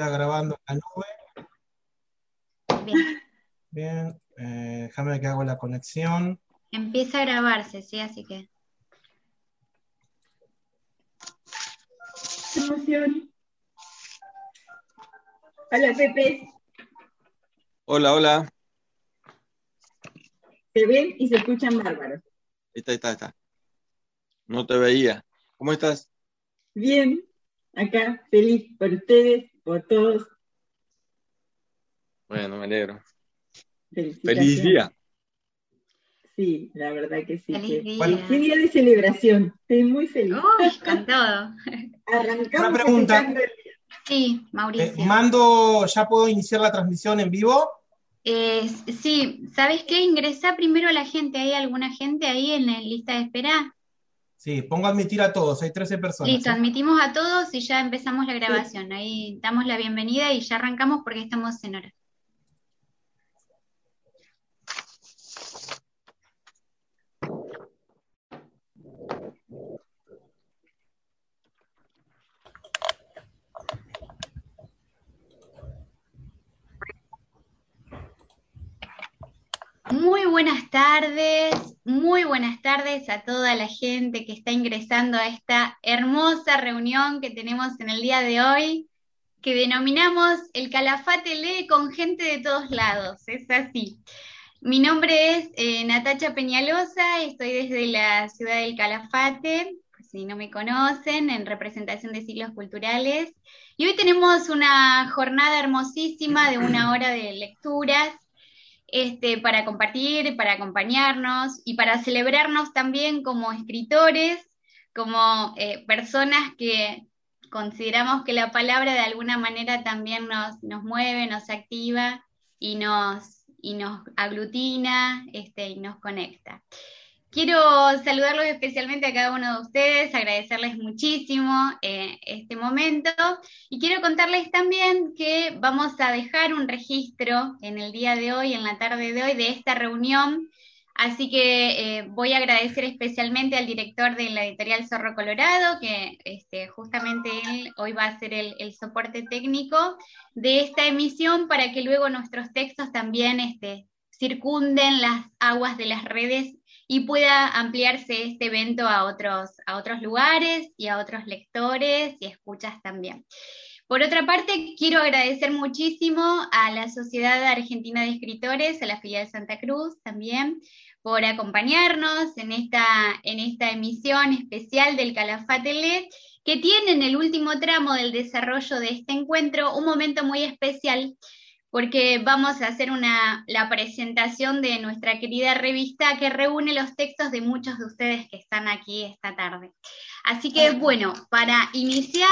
está grabando en la nube. Bien. Bien, eh, déjame que hago la conexión. Empieza a grabarse, sí, así que. Emoción. Hola, Pepe. Hola, hola. Se ven y se escuchan bárbaros. Ahí está, ahí está, ahí está. No te veía. ¿Cómo estás? Bien, acá, feliz por ustedes, por todos. Bueno, me alegro. Feliz día. Sí, la verdad que sí. Feliz día. Feliz día de celebración. Estoy muy feliz. Uy, con todo. Arrancamos Una pregunta. Sí, Eh, Mauricio. mando, ¿ya puedo iniciar la transmisión en vivo? Eh, sí, ¿sabes qué? Ingresa primero a la gente. ¿Hay alguna gente ahí en la lista de espera? Sí, pongo admitir a todos, hay 13 personas. Listo, admitimos a todos y ya empezamos la grabación. Ahí damos la bienvenida y ya arrancamos porque estamos en hora. Muy buenas tardes, muy buenas tardes a toda la gente que está ingresando a esta hermosa reunión que tenemos en el día de hoy, que denominamos el Calafate Lee con gente de todos lados, es así. Mi nombre es eh, Natacha Peñalosa, estoy desde la ciudad del Calafate, si no me conocen, en representación de ciclos culturales. Y hoy tenemos una jornada hermosísima de una hora de lecturas este, para compartir, para acompañarnos y para celebrarnos también como escritores, como eh, personas que consideramos que la palabra de alguna manera también nos, mueve, nos activa y nos, y nos aglutina este, y nos conecta. Quiero saludarlos especialmente a cada uno de ustedes, agradecerles muchísimo eh, este momento y quiero contarles también que vamos a dejar un registro en el día de hoy, en la tarde de hoy, de esta reunión. Así que eh, voy a agradecer especialmente al director de la editorial Zorro Colorado, que este, justamente él hoy va a ser el, soporte técnico de esta emisión para que luego nuestros textos también este, circunden las aguas de las redes y pueda ampliarse este evento a otros, a otros lugares y a otros lectores y escuchas también. Por otra parte, quiero agradecer muchísimo a la Sociedad Argentina de Escritores, a la filial Santa Cruz también, por acompañarnos en esta, en esta emisión especial del Calafate LED, que tiene en el último tramo del desarrollo de este encuentro un momento muy especial porque vamos a hacer una, la presentación de nuestra querida revista que reúne los textos de muchos de ustedes que están aquí esta tarde. Así que bueno, para iniciar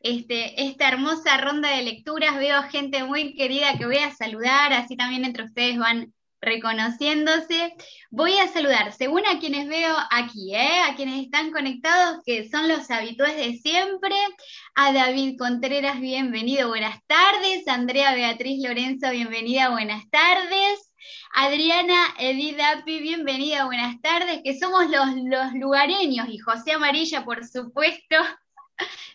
este, esta hermosa ronda de lecturas, veo gente muy querida que voy a saludar, así también entre ustedes van reconociéndose. Voy a saludar, según a quienes veo aquí, ¿eh? a quienes están conectados, que son los habituales de siempre, a David Contreras, bienvenido, buenas tardes, Andrea Beatriz Lorenzo, bienvenida, buenas tardes. Adriana Edith Api, bienvenida, buenas tardes, que somos los, los lugareños, y José Amarilla, por supuesto,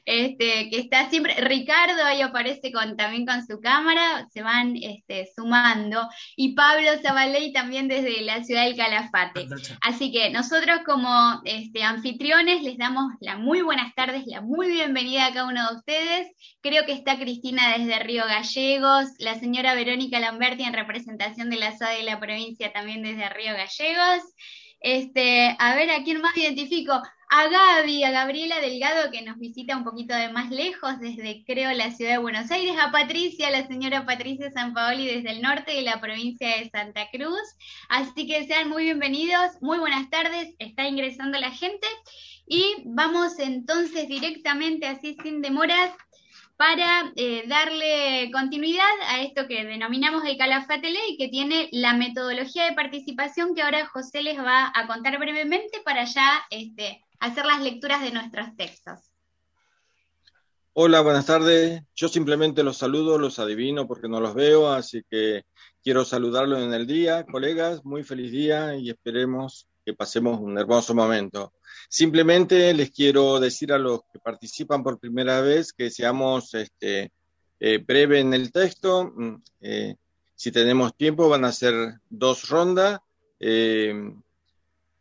este, que está siempre, Ricardo ahí aparece con, también con su cámara, se van este, sumando, y Pablo Zabaley también desde la ciudad del Calafate. Así que nosotros como este, anfitriones les damos la muy buenas tardes, la muy bienvenida a cada uno de ustedes. Creo que está Cristina desde Río Gallegos, la señora Verónica Lamberti en representación de la SAD de la provincia también desde Río Gallegos. Este, a ver, ¿a quién más identifico? A Gaby, a Gabriela Delgado, que nos visita un poquito de más lejos, desde creo la ciudad de Buenos Aires, a Patricia, la señora Patricia San Paoli, desde el norte de la provincia de Santa Cruz. Así que sean muy bienvenidos, muy buenas tardes, está ingresando la gente. Y vamos entonces directamente, así sin demoras, para eh, darle continuidad a esto que denominamos el Calafate Ley, que tiene la metodología de participación que ahora José les va a contar brevemente para ya este, hacer las lecturas de nuestros textos. Hola, buenas tardes. Yo simplemente los saludo, los adivino porque no los veo, así que quiero saludarlos en el día, colegas. Muy feliz día y esperemos que pasemos un hermoso momento. Simplemente les quiero decir a los que participan por primera vez que seamos este, eh, breve en el texto. Mm, eh, si tenemos tiempo, van a ser dos rondas.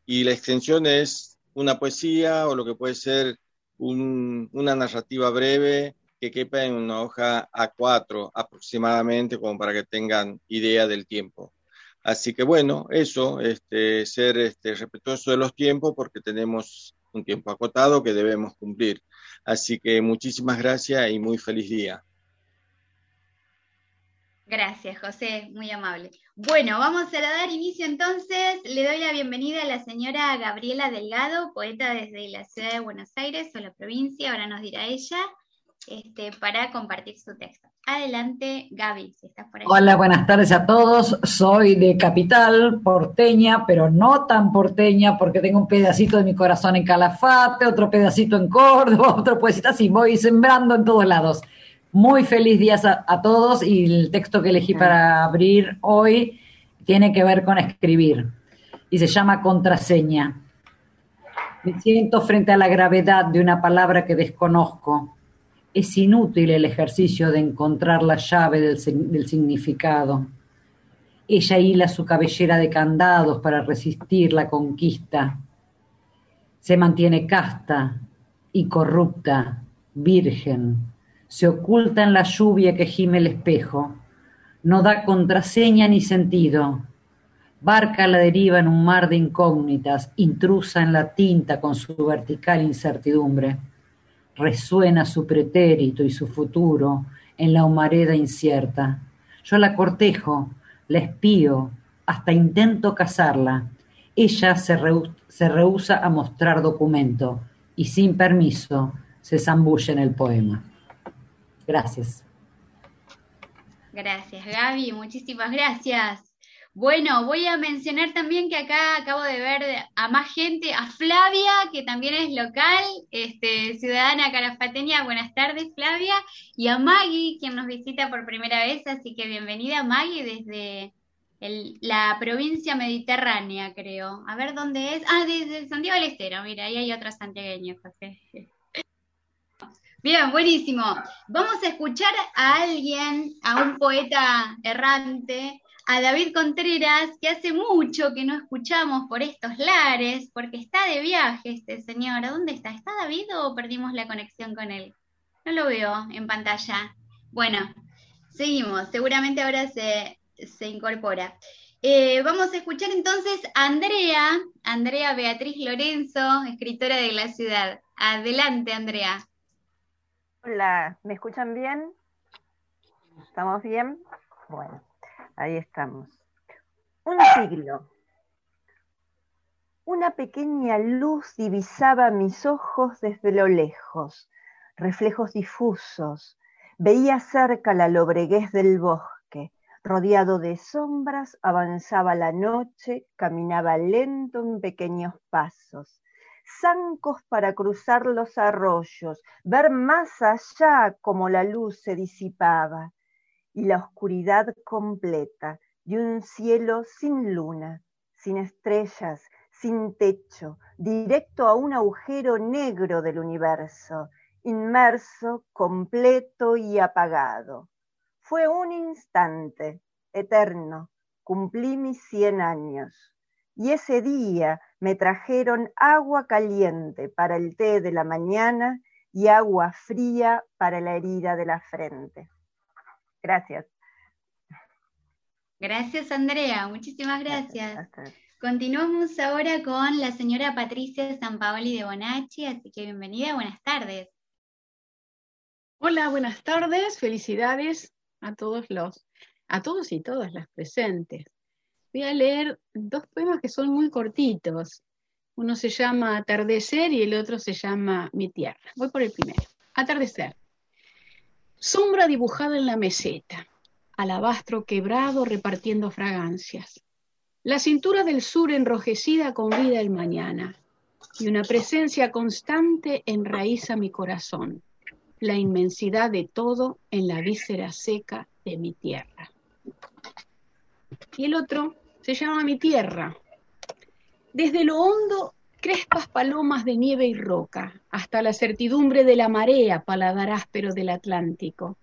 y la extensión es una poesía o lo que puede ser una narrativa breve que quepa en una hoja A4 aproximadamente, como para que tengan idea del tiempo. Así que bueno, eso, este, ser este, respetuoso de los tiempos porque tenemos un tiempo acotado que debemos cumplir. Así que muchísimas gracias y muy feliz día. Gracias, José, muy amable. Bueno, vamos a dar inicio entonces. Le doy la bienvenida a la señora Gabriela Delgado, poeta desde la ciudad de Buenos Aires o la provincia, ahora nos dirá ella, este, para compartir su texto. Adelante, Gaby, si estás por ahí. Hola, buenas tardes a todos. Soy de Capital, porteña, pero no tan porteña porque tengo un pedacito de mi corazón en Calafate, otro pedacito en Córdoba, otro pedacito así, voy sembrando en todos lados. Muy feliz días a, a todos y el texto que elegí para abrir hoy tiene que ver con escribir y se llama contraseña. Me siento frente a la gravedad de una palabra que desconozco es inútil el ejercicio de encontrar la llave del, significado. Ella hila su cabellera de candados para resistir la conquista. Se mantiene casta y corrupta, virgen. Se oculta en la lluvia que gime el espejo. No da contraseña ni sentido. Barca la deriva en un mar de incógnitas, intrusa en la tinta con su vertical incertidumbre resuena su pretérito y su futuro en la humareda incierta. Yo la cortejo, la espío, hasta intento casarla. Ella se, se rehúsa a mostrar documento y sin permiso se zambulle en el poema. Gracias. Gracias, Gaby. Muchísimas gracias. Bueno, voy a mencionar también que acá acabo de ver a más gente, a Flavia, que también es local, este, ciudadana carafateña. Buenas tardes, Flavia. Y a Maggie, quien nos visita por primera vez, así que bienvenida, Maggie, desde la provincia mediterránea, creo. A ver dónde es. Ah, desde Santiago del Estero, mira, ahí hay otro santiagueño, José. Bien, buenísimo. Vamos a escuchar a alguien, a un poeta errante, a David Contreras, que hace mucho que no escuchamos por estos lares, porque está de viaje este señor. ¿A dónde está? ¿Está David o perdimos la conexión con él? No lo veo en pantalla. Bueno, seguimos. Seguramente ahora se, incorpora. Eh, vamos a escuchar entonces a Andrea, Andrea Beatriz Lorenzo, escritora de la ciudad. Adelante, Andrea. Hola, ¿me escuchan bien? ¿Estamos bien? Bueno. Ahí estamos. Un siglo. Una pequeña luz divisaba mis ojos desde lo lejos, reflejos difusos. Veía cerca la lobreguez del bosque. Rodeado de sombras, avanzaba la noche, caminaba lento en pequeños pasos. Zancos para cruzar los arroyos, ver más allá como la luz se disipaba y la oscuridad completa de un cielo sin luna, sin estrellas, sin techo, directo a un agujero negro del universo, inmerso, completo y apagado. Fue un instante, eterno, cumplí mis cien años. Y ese día me trajeron agua caliente para el té de la mañana y agua fría para la herida de la frente. Gracias. Gracias, Andrea. Muchísimas gracias. Continuamos ahora con la señora Patricia Sampaoli de Bonacci, así que bienvenida, buenas tardes. Hola, buenas tardes, felicidades a todos los, a todos y todas las presentes. Voy a leer dos poemas que son muy cortitos. Uno se llama Atardecer y el otro se llama Mi tierra. Voy por el primero. Atardecer. Sombra dibujada en la meseta, alabastro quebrado repartiendo fragancias. La cintura del sur enrojecida convida el mañana, y una presencia constante enraiza mi corazón, la inmensidad de todo en la víscera seca de mi tierra. Y el otro se llama Mi tierra. Desde lo hondo crespas palomas de nieve y roca, hasta la certidumbre de la marea, paladar áspero del Atlántico.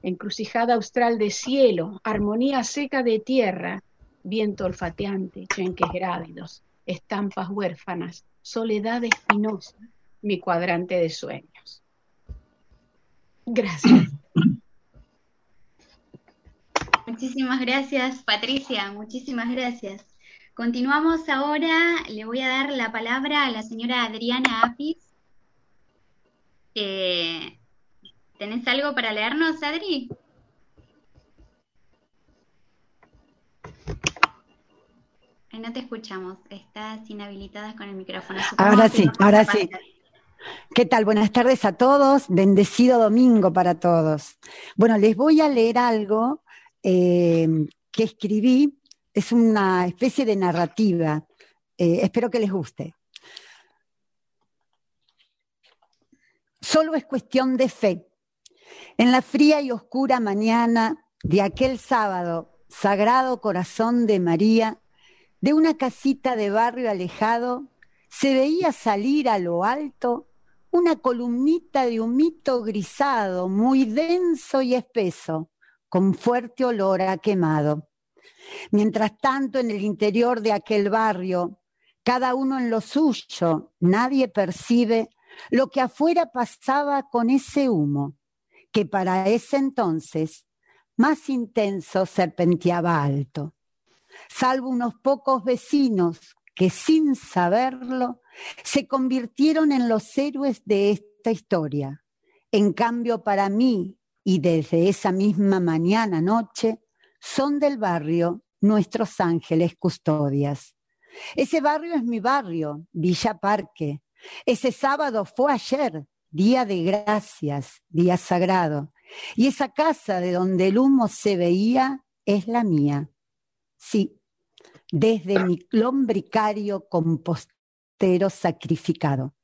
encrucijada austral de cielo, armonía seca de tierra, viento olfateante, chenques grávidos, estampas huérfanas, soledad espinosa, mi cuadrante de sueños. Gracias. Muchísimas gracias, Patricia, muchísimas gracias. Continuamos ahora, le voy a dar la palabra a la señora Adriana Apis. Eh, ¿Tenés algo para leernos, Adri? no te escuchamos, estás inhabilitada con el micrófono. ahora sí, ahora sí. ¿Qué tal? Buenas tardes a todos. Bendecido domingo para todos. Bueno, les voy a leer algo eh, que escribí. Es una especie de narrativa. Eh, espero que les guste. Solo es cuestión de fe. En la fría y oscura mañana de aquel sábado, Sagrado Corazón de María, de una casita de barrio alejado, se veía salir a lo alto una columnita de humito grisado, muy denso y espeso, con fuerte olor a quemado. Mientras tanto, en el interior de aquel barrio, cada uno en lo suyo, nadie percibe lo que afuera pasaba con ese humo, que para ese entonces más intenso serpenteaba alto. Salvo unos pocos vecinos que sin saberlo se convirtieron en los héroes de esta historia. En cambio, para mí, y desde esa misma mañana noche, son del barrio nuestros ángeles custodias. Ese barrio es mi barrio, Villa Parque. Ese sábado fue ayer, día de gracias, día sagrado. Y esa casa de donde el humo se veía es la mía. Sí, desde mi lombricario compostero sacrificado,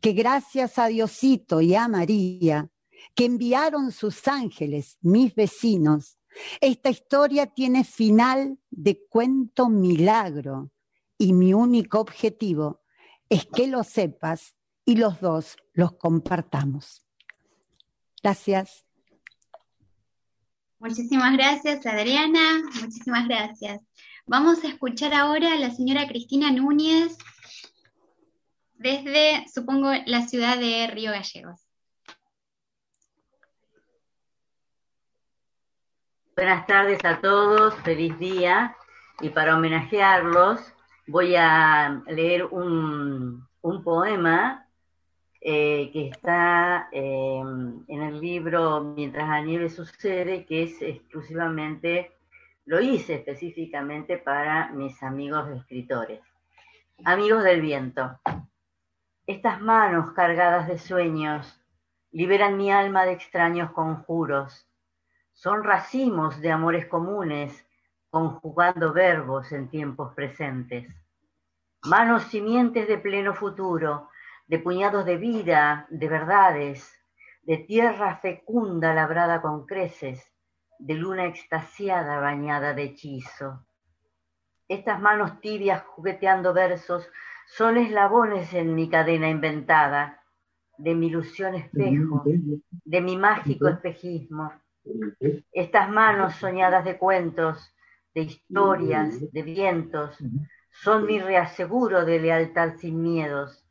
que gracias a Diosito y a María, que enviaron sus ángeles, mis vecinos, esta historia tiene final de cuento milagro y mi único objetivo es que lo sepas y los dos los compartamos. Gracias. Muchísimas gracias, Adriana. Muchísimas gracias. Vamos a escuchar ahora a la señora Cristina Núñez desde, supongo, la ciudad de Río Gallegos. Buenas tardes a todos, feliz día. Y para homenajearlos voy a leer un, poema eh, que está eh, en el libro Mientras la nieve sucede, que es exclusivamente lo hice específicamente para mis amigos escritores. Amigos del viento, estas manos cargadas de sueños liberan mi alma de extraños conjuros. Son racimos de amores comunes, conjugando verbos en tiempos presentes. Manos simientes de pleno futuro, de puñados de vida, de verdades, de tierra fecunda labrada con creces, de luna extasiada bañada de hechizo. Estas manos tibias jugueteando versos son eslabones en mi cadena inventada, de mi ilusión espejo, de mi mágico espejismo. Estas manos soñadas de cuentos, de historias, de vientos, son mi reaseguro de lealtad sin miedos,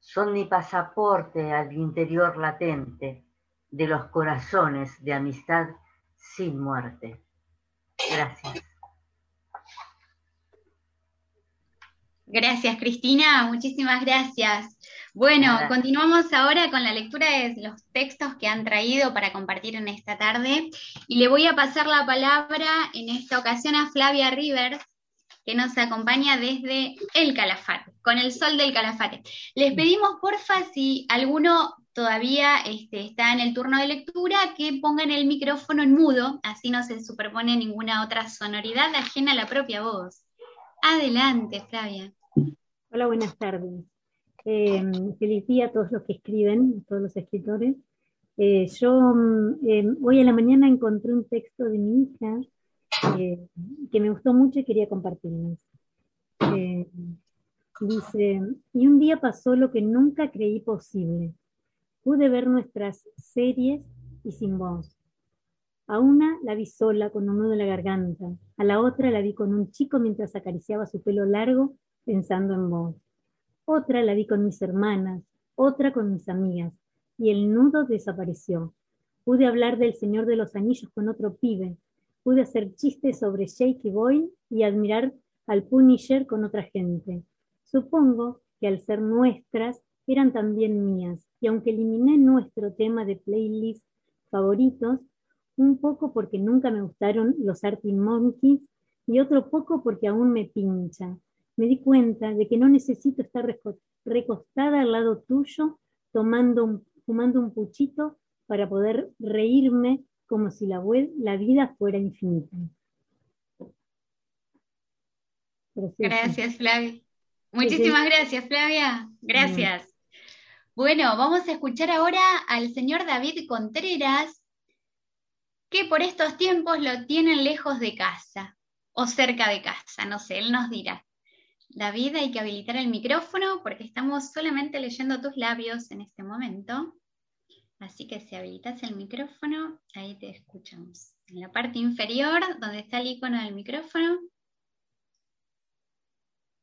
son mi pasaporte al interior latente de los corazones de amistad sin muerte. Gracias. Gracias, Cristina. Muchísimas gracias. Bueno, continuamos ahora con la lectura de los textos que han traído para compartir en esta tarde. Y le voy a pasar la palabra en esta ocasión a Flavia Rivers, que nos acompaña desde el Calafate, con el sol del Calafate. Les pedimos, porfa, si alguno todavía este, está en el turno de lectura, que pongan el micrófono en mudo, así no se superpone ninguna otra sonoridad ajena a la propia voz. Adelante, Flavia. Hola, buenas tardes. Eh, feliz día a todos los que escriben, a todos los escritores. Eh, yo eh, hoy a la mañana encontré un texto de mi hija que me gustó mucho y quería compartirlo. dice, y un día pasó lo que nunca creí posible pude ver nuestras series y sin voz. A una la vi sola con un nudo en la garganta, a la otra la vi con un chico mientras acariciaba su pelo largo pensando en vos. Otra la vi con mis hermanas, otra con mis amigas, y el nudo desapareció. Pude hablar del Señor de los Anillos con otro pibe, pude hacer chistes sobre Jakey Boy y admirar al Punisher con otra gente. Supongo que al ser nuestras, eran también mías, y aunque eliminé nuestro tema de playlist favoritos, un poco porque nunca me gustaron los Arctic Monkeys y otro poco porque aún me pincha. Me di cuenta de que no necesito estar recostada al lado tuyo tomando fumando un puchito para poder reírme como si la, la vida fuera infinita. Gracias, Flavia. Muchísimas gracias, Flavia. Gracias. Bueno, vamos a escuchar ahora al señor David Contreras, que por estos tiempos lo tienen lejos de casa o cerca de casa, no sé, él nos dirá. David, hay que habilitar el micrófono porque estamos solamente leyendo tus labios en este momento. Así que si habilitas el micrófono, ahí te escuchamos. En la parte inferior, donde está el icono del micrófono.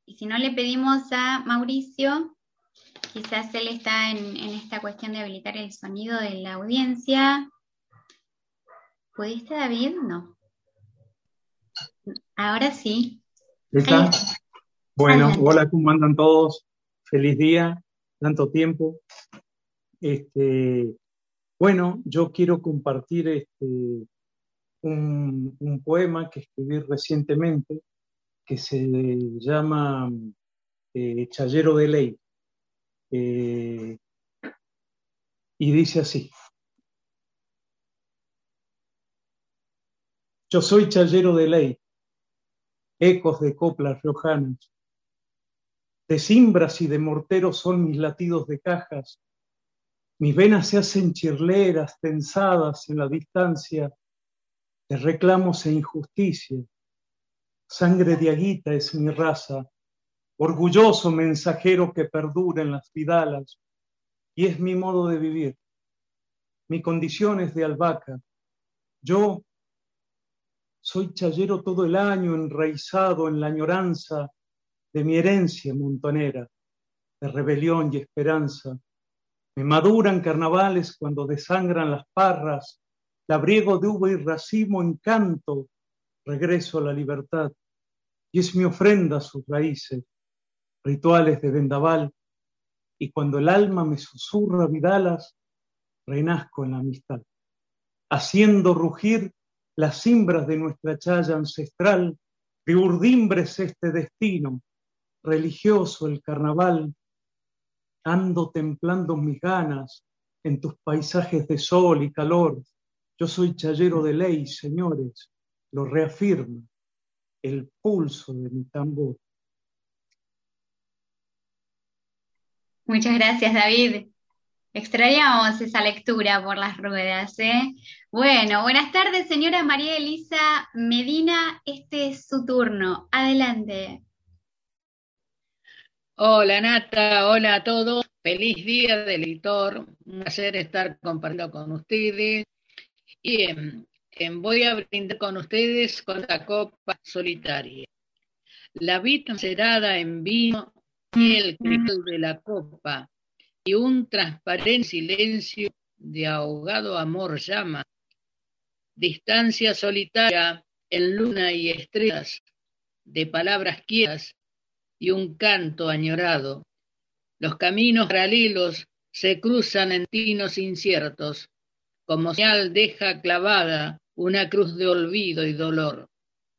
Y si no le pedimos a Mauricio, quizás él está en, esta cuestión de habilitar el sonido de la audiencia. ¿Pudiste, David? No. Ahora sí. ¿Está? Bueno, hola, ¿cómo andan todos? Feliz día, tanto tiempo. Este, bueno, yo quiero compartir este, un, poema que escribí recientemente que se llama eh, Chayero de Ley. Eh, y dice así. Yo soy chayero de ley, ecos de coplas riojanas, de cimbras y de morteros son mis latidos de cajas, mis venas se hacen chirleras, tensadas en la distancia de reclamos e injusticia. Sangre de aguita es mi raza, orgulloso mensajero que perdura en las vidalas, y es mi modo de vivir. Mi condición es de albahaca. Yo soy chayero todo el año, enraizado en la añoranza de mi herencia montonera, de rebelión y esperanza. Me maduran carnavales cuando desangran las parras, labriego de uva y racimo en canto, regreso a la libertad. Y es mi ofrenda a sus raíces, rituales de vendaval, y cuando el alma me susurra vidalas, renazco en la amistad, haciendo rugir las cimbras de nuestra chaya ancestral, de urdimbres este destino, religioso el carnaval, ando templando mis ganas en tus paisajes de sol y calor. Yo soy chayero de ley, señores, lo reafirma el pulso de mi tambor. Muchas gracias, David. Extrañamos esa lectura por las ruedas, ¿eh? Bueno, buenas tardes, señora María Elisa Medina. Este es su turno. Adelante. Hola Nata, hola a todos. Feliz día del editor. Un placer estar compartiendo con ustedes. Y voy a brindar con ustedes con la copa solitaria. La vida cerada en vino y el cristal de la copa y un transparente silencio de ahogado amor llama. Distancia solitaria en luna y estrellas, de palabras quietas y un canto añorado. Los caminos paralelos se cruzan en tinos inciertos, como señal deja clavada una cruz de olvido y dolor.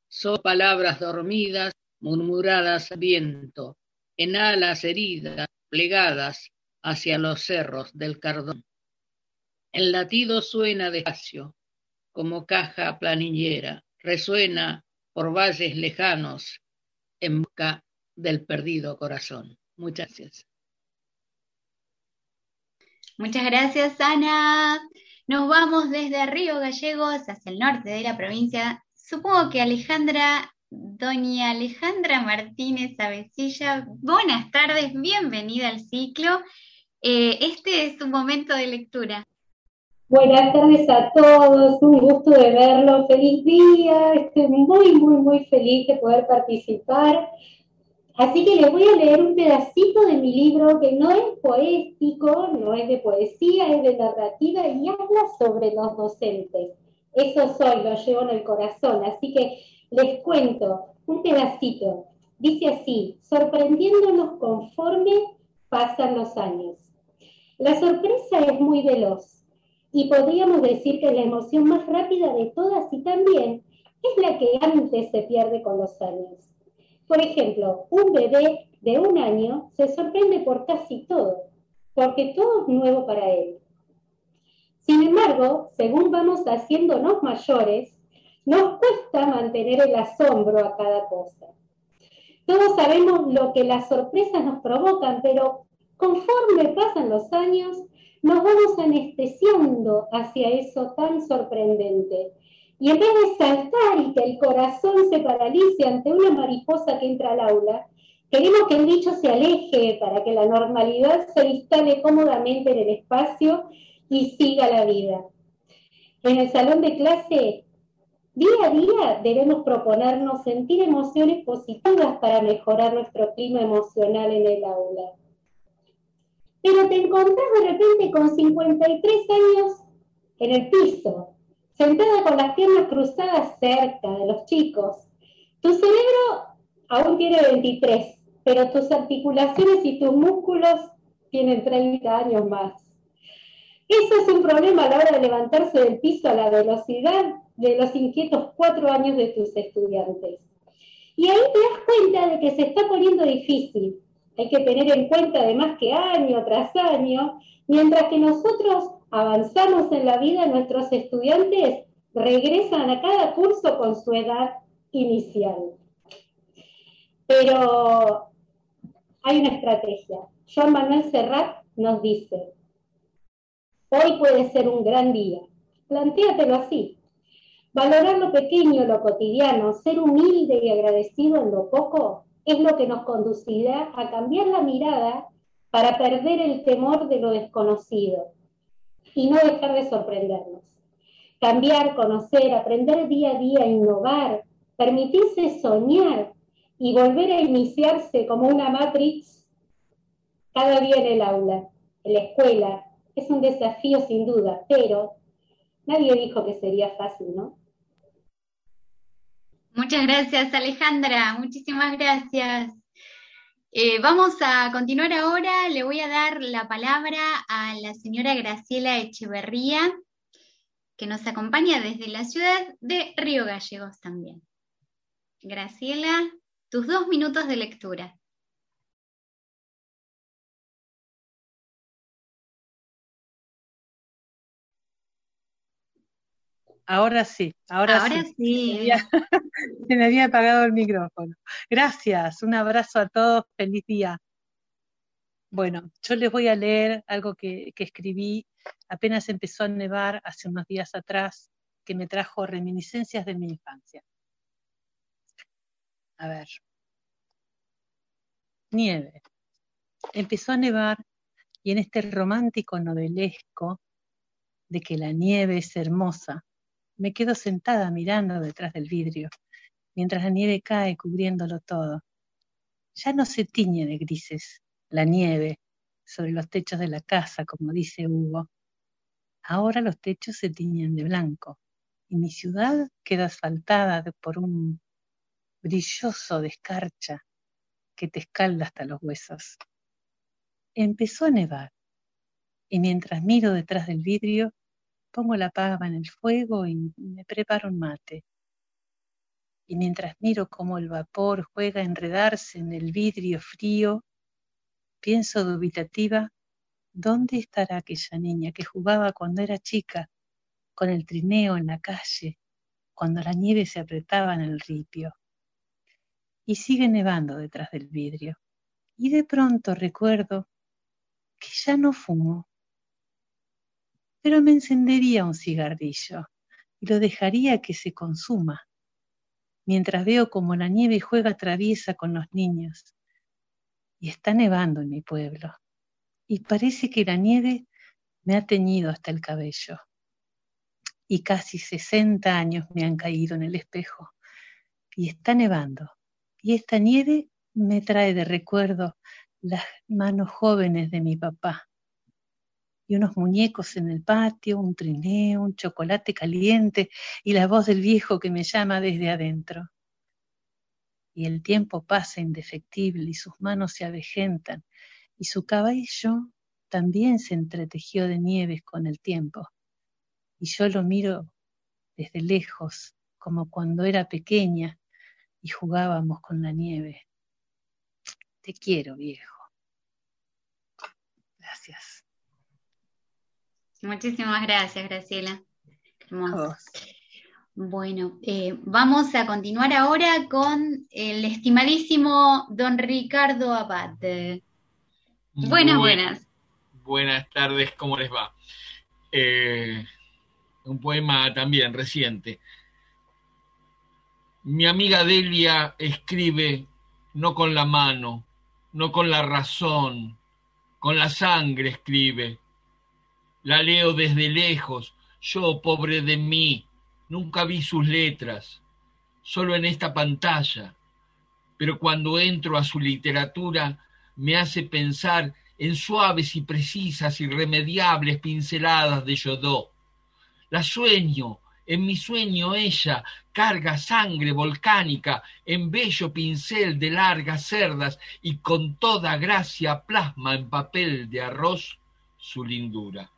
Son palabras dormidas, murmuradas al viento, en alas heridas, plegadas hacia los cerros del cardón. El latido suena despacio, como caja planillera, resuena por valles lejanos en busca del perdido corazón. Muchas gracias. Muchas gracias, Ana. Nos vamos desde Río Gallegos hacia el norte de la provincia. Supongo que Alejandra, doña Alejandra Martínez Avecilla, buenas tardes, bienvenida al ciclo. Eh, este es un momento de lectura. Buenas tardes a todos, un gusto de verlo, feliz día, estoy muy, muy, muy feliz de poder participar. Así que les voy a leer un pedacito de mi libro que no es poético, no es de poesía, es de narrativa y habla sobre los docentes. Eso soy, lo llevo en el corazón, así que les cuento un pedacito. Dice así, sorprendiéndonos conforme pasan los años. La sorpresa es muy veloz y podríamos decir que la emoción más rápida de todas y también es la que antes se pierde con los años. Por ejemplo, un bebé de un año se sorprende por casi todo, porque todo es nuevo para él. Sin embargo, según vamos haciéndonos mayores, nos cuesta mantener el asombro a cada cosa. Todos sabemos lo que las sorpresas nos provocan, pero conforme pasan los años, nos vamos anestesiando hacia eso tan sorprendente. Y en vez de saltar y que el corazón se paralice ante una mariposa que entra al aula, queremos que el bicho se aleje para que la normalidad se instale cómodamente en el espacio y siga la vida. En el salón de clase, día a día debemos proponernos sentir emociones positivas para mejorar nuestro clima emocional en el aula pero te encontrás de repente con 53 años en el piso, sentada con las piernas cruzadas cerca de los chicos. Tu cerebro aún tiene 23, pero tus articulaciones y tus músculos tienen 30 años más. Eso es un problema a la hora de levantarse del piso a la velocidad de los inquietos cuatro años de tus estudiantes. Y ahí te das cuenta de que se está poniendo difícil, hay que tener en cuenta además que año tras año, mientras que nosotros avanzamos en la vida, nuestros estudiantes regresan a cada curso con su edad inicial. Pero hay una estrategia. Joan Manuel Serrat nos dice, hoy puede ser un gran día. Plantéatelo así. Valorar lo pequeño, lo cotidiano, ser humilde y agradecido en lo poco, es lo que nos conducirá a cambiar la mirada para perder el temor de lo desconocido y no dejar de sorprendernos. Cambiar, conocer, aprender día a día, innovar, permitirse soñar y volver a iniciarse como una matrix cada día en el aula, en la escuela, es un desafío sin duda, pero nadie dijo que sería fácil, ¿no? Muchas gracias, Alejandra. Muchísimas gracias. Eh, vamos a continuar ahora. Le voy a dar la palabra a la señora Graciela Echeverría, que nos acompaña desde la ciudad de Río Gallegos también. Graciela, tus dos minutos de lectura. Ahora sí, ahora, ahora sí. Se me había apagado el micrófono. Gracias, un abrazo a todos, feliz día. Bueno, yo les voy a leer algo que, que escribí apenas empezó a nevar hace unos días atrás, que me trajo reminiscencias de mi infancia. A ver. Nieve. Empezó a nevar y en este romántico novelesco de que la nieve es hermosa, me quedo sentada mirando detrás del vidrio, mientras la nieve cae cubriéndolo todo. Ya no se tiñe de grises la nieve sobre los techos de la casa, como dice Hugo. Ahora los techos se tiñen de blanco y mi ciudad queda asfaltada por un brilloso de escarcha que te escalda hasta los huesos. Empezó a nevar y mientras miro detrás del vidrio pongo la pava en el fuego y me preparo un mate. Y mientras miro cómo el vapor juega a enredarse en el vidrio frío, pienso dubitativa, ¿dónde estará aquella niña que jugaba cuando era chica, con el trineo en la calle, cuando la nieve se apretaba en el ripio? Y sigue nevando detrás del vidrio. Y de pronto recuerdo que ya no fumo pero me encendería un cigarrillo y lo dejaría que se consuma, mientras veo como la nieve juega traviesa con los niños. Y está nevando en mi pueblo, y parece que la nieve me ha teñido hasta el cabello. y casi 60 años me han caído en el espejo. Y está nevando. Y esta nieve me trae de recuerdo las manos jóvenes de mi papá. Y unos muñecos en el patio, un trineo, un chocolate caliente y la voz del viejo que me llama desde adentro. Y el tiempo pasa indefectible y sus manos se avejentan y su cabello también se entretejió de nieves con el tiempo y yo lo miro desde lejos, como cuando era pequeña y jugábamos con la nieve. Te quiero, viejo. Gracias. Muchísimas gracias, Graciela. Bueno, eh, vamos a continuar ahora con el estimadísimo don Ricardo Abad. Buenas, buenas. Buenas tardes, ¿cómo les va? Eh, un poema también reciente. Mi amiga Delia escribe no con la mano, no con la razón, con la sangre escribe. La leo desde lejos, yo, pobre de mí, nunca vi sus letras, solo en esta pantalla. Pero cuando entro a su literatura, me hace pensar en suaves y precisas, irremediables pinceladas de Yodó la sueño, en mi sueño ella carga sangre volcánica en bello pincel de largas cerdas y con toda gracia plasma en papel de arroz su lindura.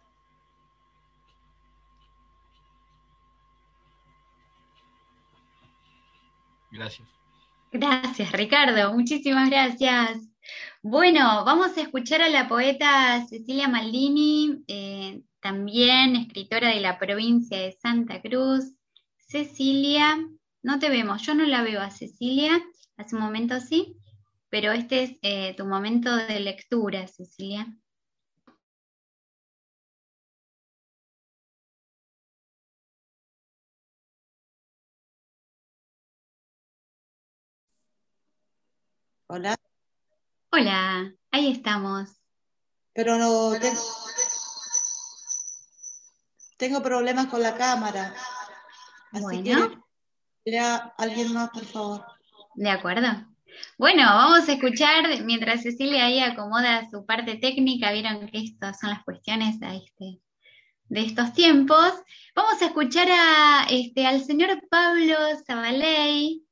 Gracias. Gracias, Ricardo. Muchísimas gracias. Bueno, vamos a escuchar a la poeta Cecilia Maldini. Eh, también escritora de la provincia de Santa Cruz. Cecilia, no te vemos, yo no la veo a Cecilia, hace un momento sí, pero este es eh, tu momento de lectura, Cecilia. Hola. Hola, ahí estamos. Pero no, tengo problemas con la cámara. Así que alguien más, por favor. De acuerdo. Bueno, vamos a escuchar mientras Cecilia ahí acomoda su parte técnica, vieron que estas son las cuestiones este, de estos tiempos. Vamos a escuchar a, este, al señor Pablo Zabaley,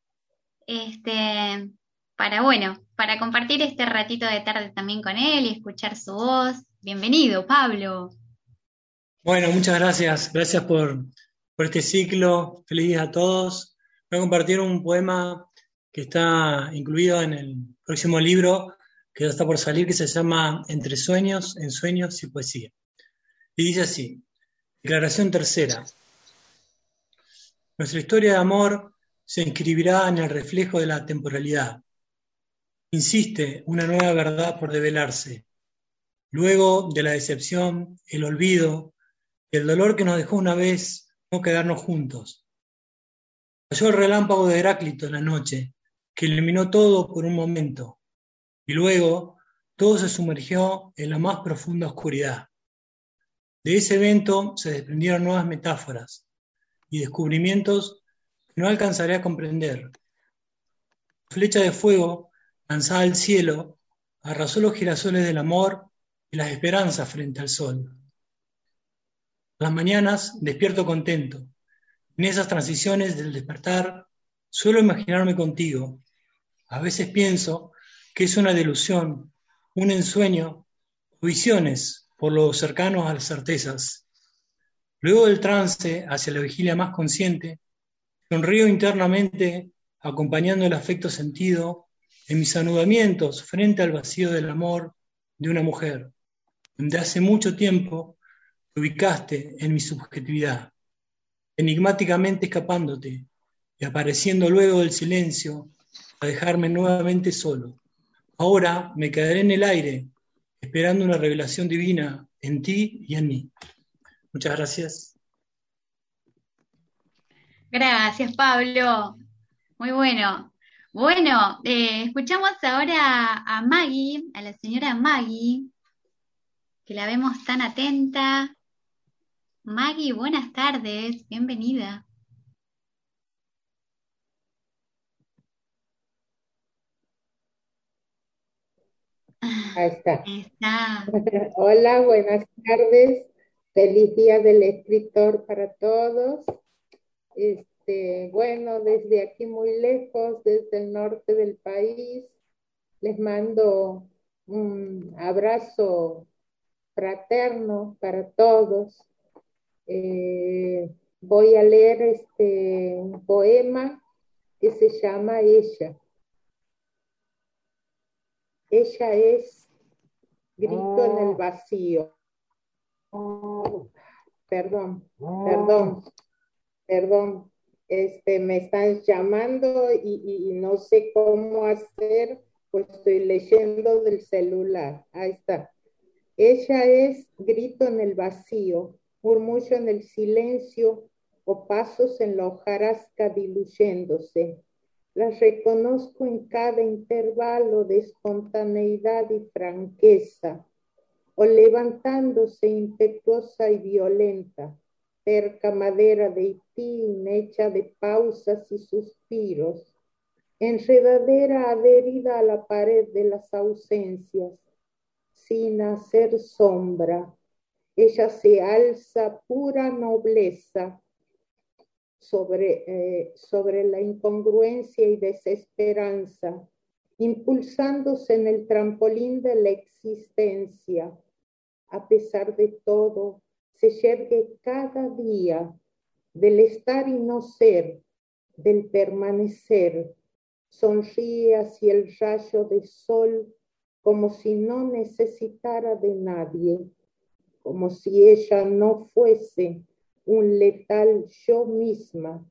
este, para, bueno, para compartir este ratito de tarde también con él y escuchar su voz. Bienvenido, Pablo. Bueno, muchas gracias. Gracias por, este ciclo. Feliz día a todos. Voy a compartir un poema que está incluido en el próximo libro que ya está por salir, que se llama Entre sueños, ensueños y poesía. Y dice así, declaración tercera. Nuestra historia de amor se inscribirá en el reflejo de la temporalidad. Insiste una nueva verdad por develarse. Luego de la decepción, el olvido, el dolor que nos dejó una vez no quedarnos juntos. Cayó el relámpago de Heráclito en la noche, que iluminó todo por un momento, y luego todo se sumergió en la más profunda oscuridad. De ese evento se desprendieron nuevas metáforas y descubrimientos que no alcanzaré a comprender. Flecha de fuego lanzada al cielo arrasó los girasoles del amor y las esperanzas frente al sol las mañanas despierto contento. En esas transiciones del despertar suelo imaginarme contigo. A veces pienso que es una delusión, un ensueño o visiones por lo cercanos a las certezas. Luego del trance hacia la vigilia más consciente, sonrío internamente acompañando el afecto sentido en mis anudamientos frente al vacío del amor de una mujer, donde hace mucho tiempo ubicaste en mi subjetividad, enigmáticamente escapándote y apareciendo luego del silencio a dejarme nuevamente solo. Ahora me quedaré en el aire, esperando una revelación divina en ti y en mí. Muchas gracias. Gracias, Pablo. Muy bueno. Bueno, eh, escuchamos ahora a Maggie, a la señora Maggie, que la vemos tan atenta Maggie, buenas tardes, bienvenida. Ahí está. Hola, buenas tardes. Feliz día del escritor para todos. Este, bueno, desde aquí muy lejos, desde el norte del país, les mando un abrazo fraterno para todos. Eh, voy a leer este un poema que se llama Ella. Ella es grito en el vacío. Perdón, perdón, perdón. Este, me están llamando y, no sé cómo hacer, pues estoy leyendo del celular. Ahí está. Ella es grito en el vacío, murmullo en el silencio o pasos en la hojarasca diluyéndose. Las reconozco en cada intervalo de espontaneidad y franqueza, o levantándose impetuosa y violenta, madera de itín hecha de pausas y suspiros, enredadera adherida a la pared de las ausencias, sin hacer sombra. Ella se alza pura nobleza sobre, eh, sobre la incongruencia y desesperanza, impulsándose en el trampolín de la existencia. A pesar de todo, se yergue cada día del estar y no ser, del permanecer. Sonríe hacia el rayo de sol como si no necesitara de nadie, como si ella no fuese un letal yo misma,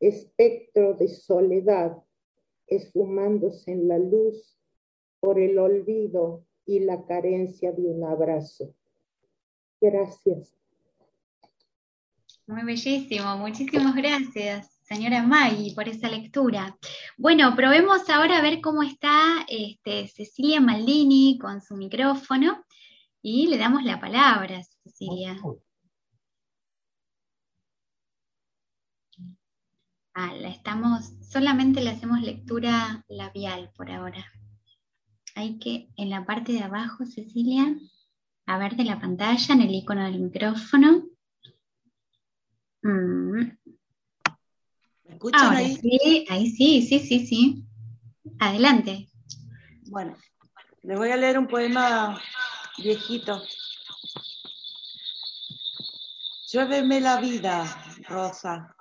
espectro de soledad, esfumándose en la luz por el olvido y la carencia de un abrazo. Gracias. Muy bellísimo, muchísimas gracias señora Maggie, por esa lectura. Bueno, probemos ahora a ver cómo está este, Cecilia Maldini con su micrófono y le damos la palabra, Cecilia. Ah, la estamos, solamente le hacemos lectura labial por ahora. Hay que, en la parte de abajo, Cecilia, a ver de la pantalla, en el icono del micrófono. Mm, escuchan ahí? Sí, ahí sí, sí, sí, sí. Adelante. Bueno, les voy a leer un poema viejito. Lluéveme la vida, Rosa,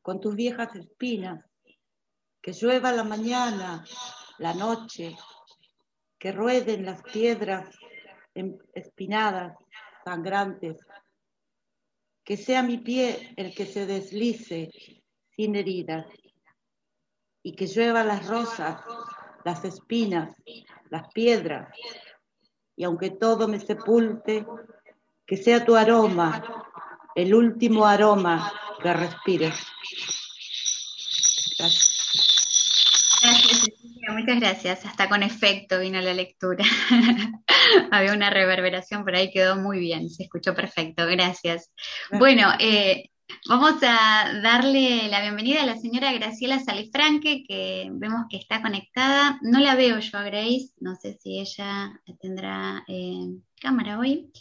con tus viejas espinas. Que llueva la mañana, la noche, que rueden las piedras espinadas, sangrantes. Que sea mi pie el que se deslice sin heridas, y que llueva las rosas, las espinas, las piedras, y aunque todo me sepulte, que sea tu aroma, el último aroma que respires. Gracias. muchas gracias. Hasta con efecto vino la lectura. Había una reverberación, pero ahí quedó muy bien, se escuchó perfecto. Gracias. Bueno, eh, Vamos a darle la bienvenida a la señora Graciela Salifranque, que vemos que está conectada. No la veo yo a Grace, no sé si ella tendrá eh, cámara hoy,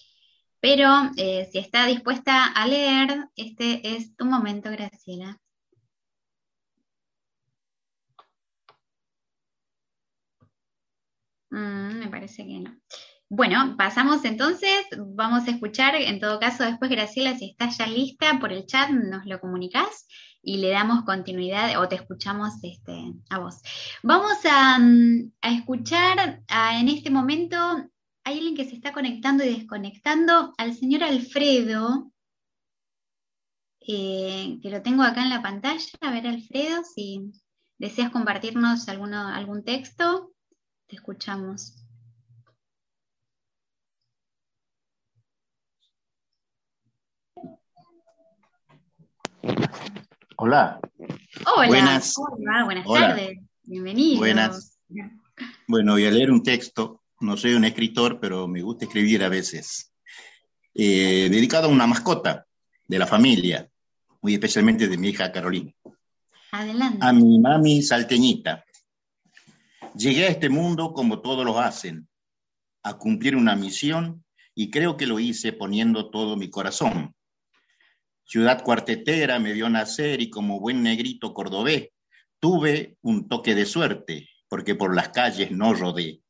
pero eh, si está dispuesta a leer, este es tu momento, Graciela. Mm, me parece que no. Bueno, pasamos entonces, vamos a escuchar, en todo caso después Graciela, si estás ya lista por el chat, nos lo comunicas y le damos continuidad o te escuchamos este, a vos. Vamos a, mm, escuchar en este momento, hay alguien que se está conectando y desconectando, al señor Alfredo, eh, que lo tengo acá en la pantalla. A ver, Alfredo, si deseas compartirnos algún texto, te escuchamos. Hola. Hola. Buenas. buenas tardes. Bienvenido. Buenas. Bueno, voy a leer un texto. No soy un escritor, pero me gusta escribir a veces. Eh, dedicado a una mascota. de la familia, muy especialmente de mi hija Carolina. Adelante. A mi mami salteñita. Llegué a este mundo como todos lo hacen, a cumplir una misión y creo que lo hice poniendo todo mi corazón. Ciudad cuartetera me vio nacer y como buen negrito cordobés tuve un toque de suerte porque por las calles no rodé.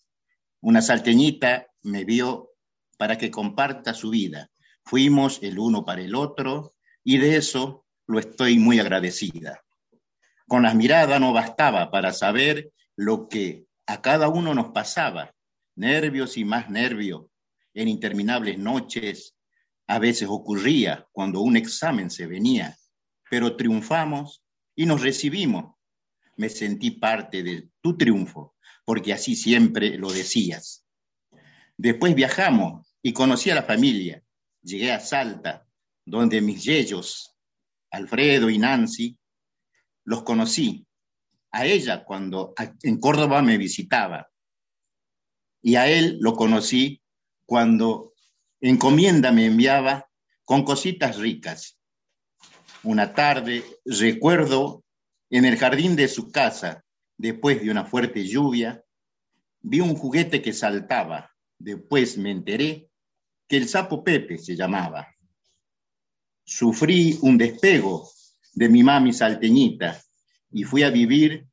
Una salteñita me vio para que comparta su vida. Fuimos el uno para el otro y de eso lo estoy muy agradecida. Con las miradas no bastaba para saber lo que a cada uno nos pasaba, nervios y más nervios, en interminables noches, a veces ocurría cuando un examen se venía, pero triunfamos y nos recibimos. Me sentí parte de tu triunfo, porque así siempre lo decías. Después viajamos y conocí a la familia. Llegué a Salta, donde mis yeyos, Alfredo y Nancy, los conocí. A ella cuando en Córdoba me visitaba. Y a él lo conocí cuando encomienda me enviaba con cositas ricas. Una tarde, recuerdo, en el jardín de su casa, después de una fuerte lluvia, vi un juguete que saltaba. Después me enteré que el sapo Pepe se llamaba. Sufrí un despego de mi mami salteñita y fui a vivir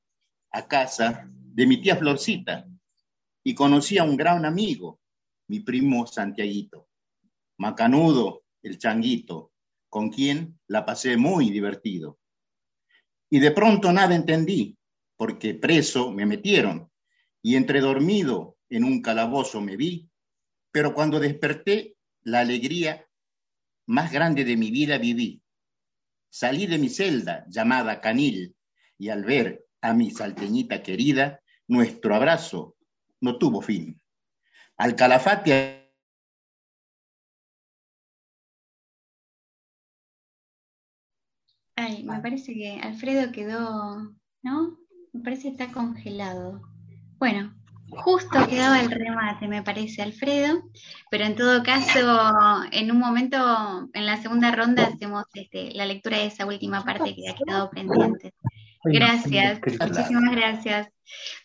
a casa de mi tía Florcita y conocí a un gran amigo, mi primo Santiaguito, Macanudo, el changuito, con quien la pasé muy divertido. Y de pronto nada entendí, porque preso me metieron y entre dormido en un calabozo me vi, pero cuando desperté, la alegría más grande de mi vida viví. Salí de mi celda llamada Canil y al ver a mi salteñita querida, nuestro abrazo no tuvo fin. Al calafate me parece que Alfredo quedó, ¿no? Me parece que está congelado. Bueno, justo quedaba el remate, me parece, Alfredo, pero en todo caso, en un momento, en la segunda ronda, hacemos este, la lectura de esa última parte que ha quedado pendiente. Gracias, muchísimas gracias.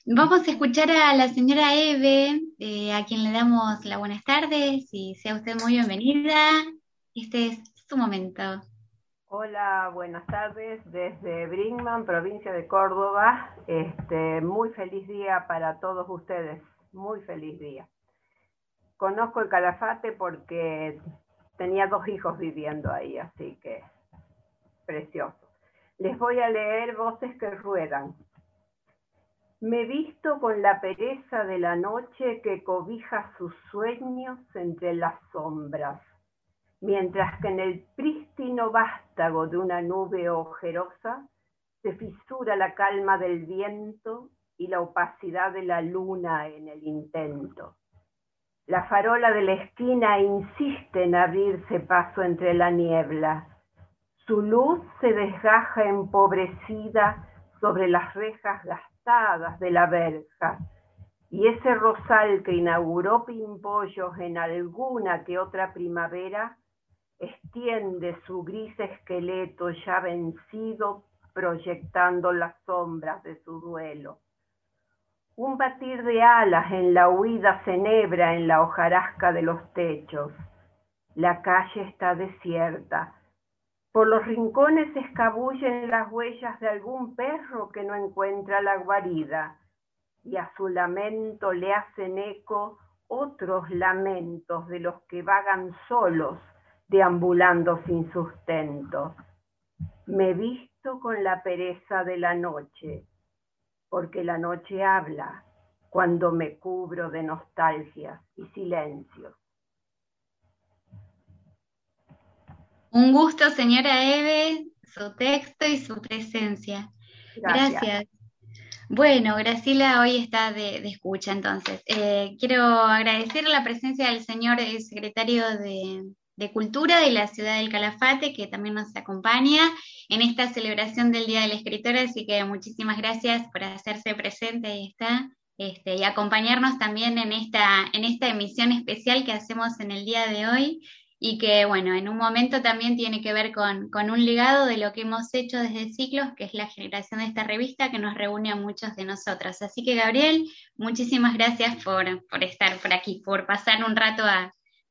Vamos a escuchar a la señora Eve, eh, a quien le damos las buenas tardes y sea usted muy bienvenida. Este es su momento. Hola, buenas tardes desde Brinkman, provincia de Córdoba. Este, muy feliz día para todos ustedes, muy feliz día. Conozco el Calafate porque tenía dos hijos viviendo ahí, así que precioso. Les voy a leer voces que ruedan. Me visto con la pereza de la noche que cobija sus sueños entre las sombras, mientras que en el prístino vástago de una nube ojerosa se fisura la calma del viento y la opacidad de la luna en el intento. La farola de la esquina insiste en abrirse paso entre la niebla su luz se desgaja empobrecida sobre las rejas gastadas de la verja, y ese rosal que inauguró Pimpollos en alguna que otra primavera, extiende su gris esqueleto ya vencido, proyectando las sombras de su duelo. Un batir de alas en la huida cenebra en la hojarasca de los techos. La calle está desierta por los rincones escabullen las huellas de algún perro que no encuentra la guarida, y a su lamento le hacen eco otros lamentos de los que vagan solos, deambulando sin sustento. Me visto con la pereza de la noche, porque la noche habla cuando me cubro de nostalgia y silencio. Un gusto, señora Eve, su texto y su presencia. Gracias. Bueno, Graciela hoy está de, escucha, entonces. Eh, quiero agradecer la presencia del señor secretario de, de, Cultura de la ciudad del Calafate, que también nos acompaña en esta celebración del Día del Escritor, así que muchísimas gracias por hacerse presente, ahí está, y acompañarnos también en esta, en esta emisión especial que hacemos en el día de hoy y que, bueno, en un momento también tiene que ver con, un legado de lo que hemos hecho desde Ciclos, que es la generación de esta revista que nos reúne a muchos de nosotros. Así que, Gabriel, muchísimas gracias por, estar por aquí, por pasar un rato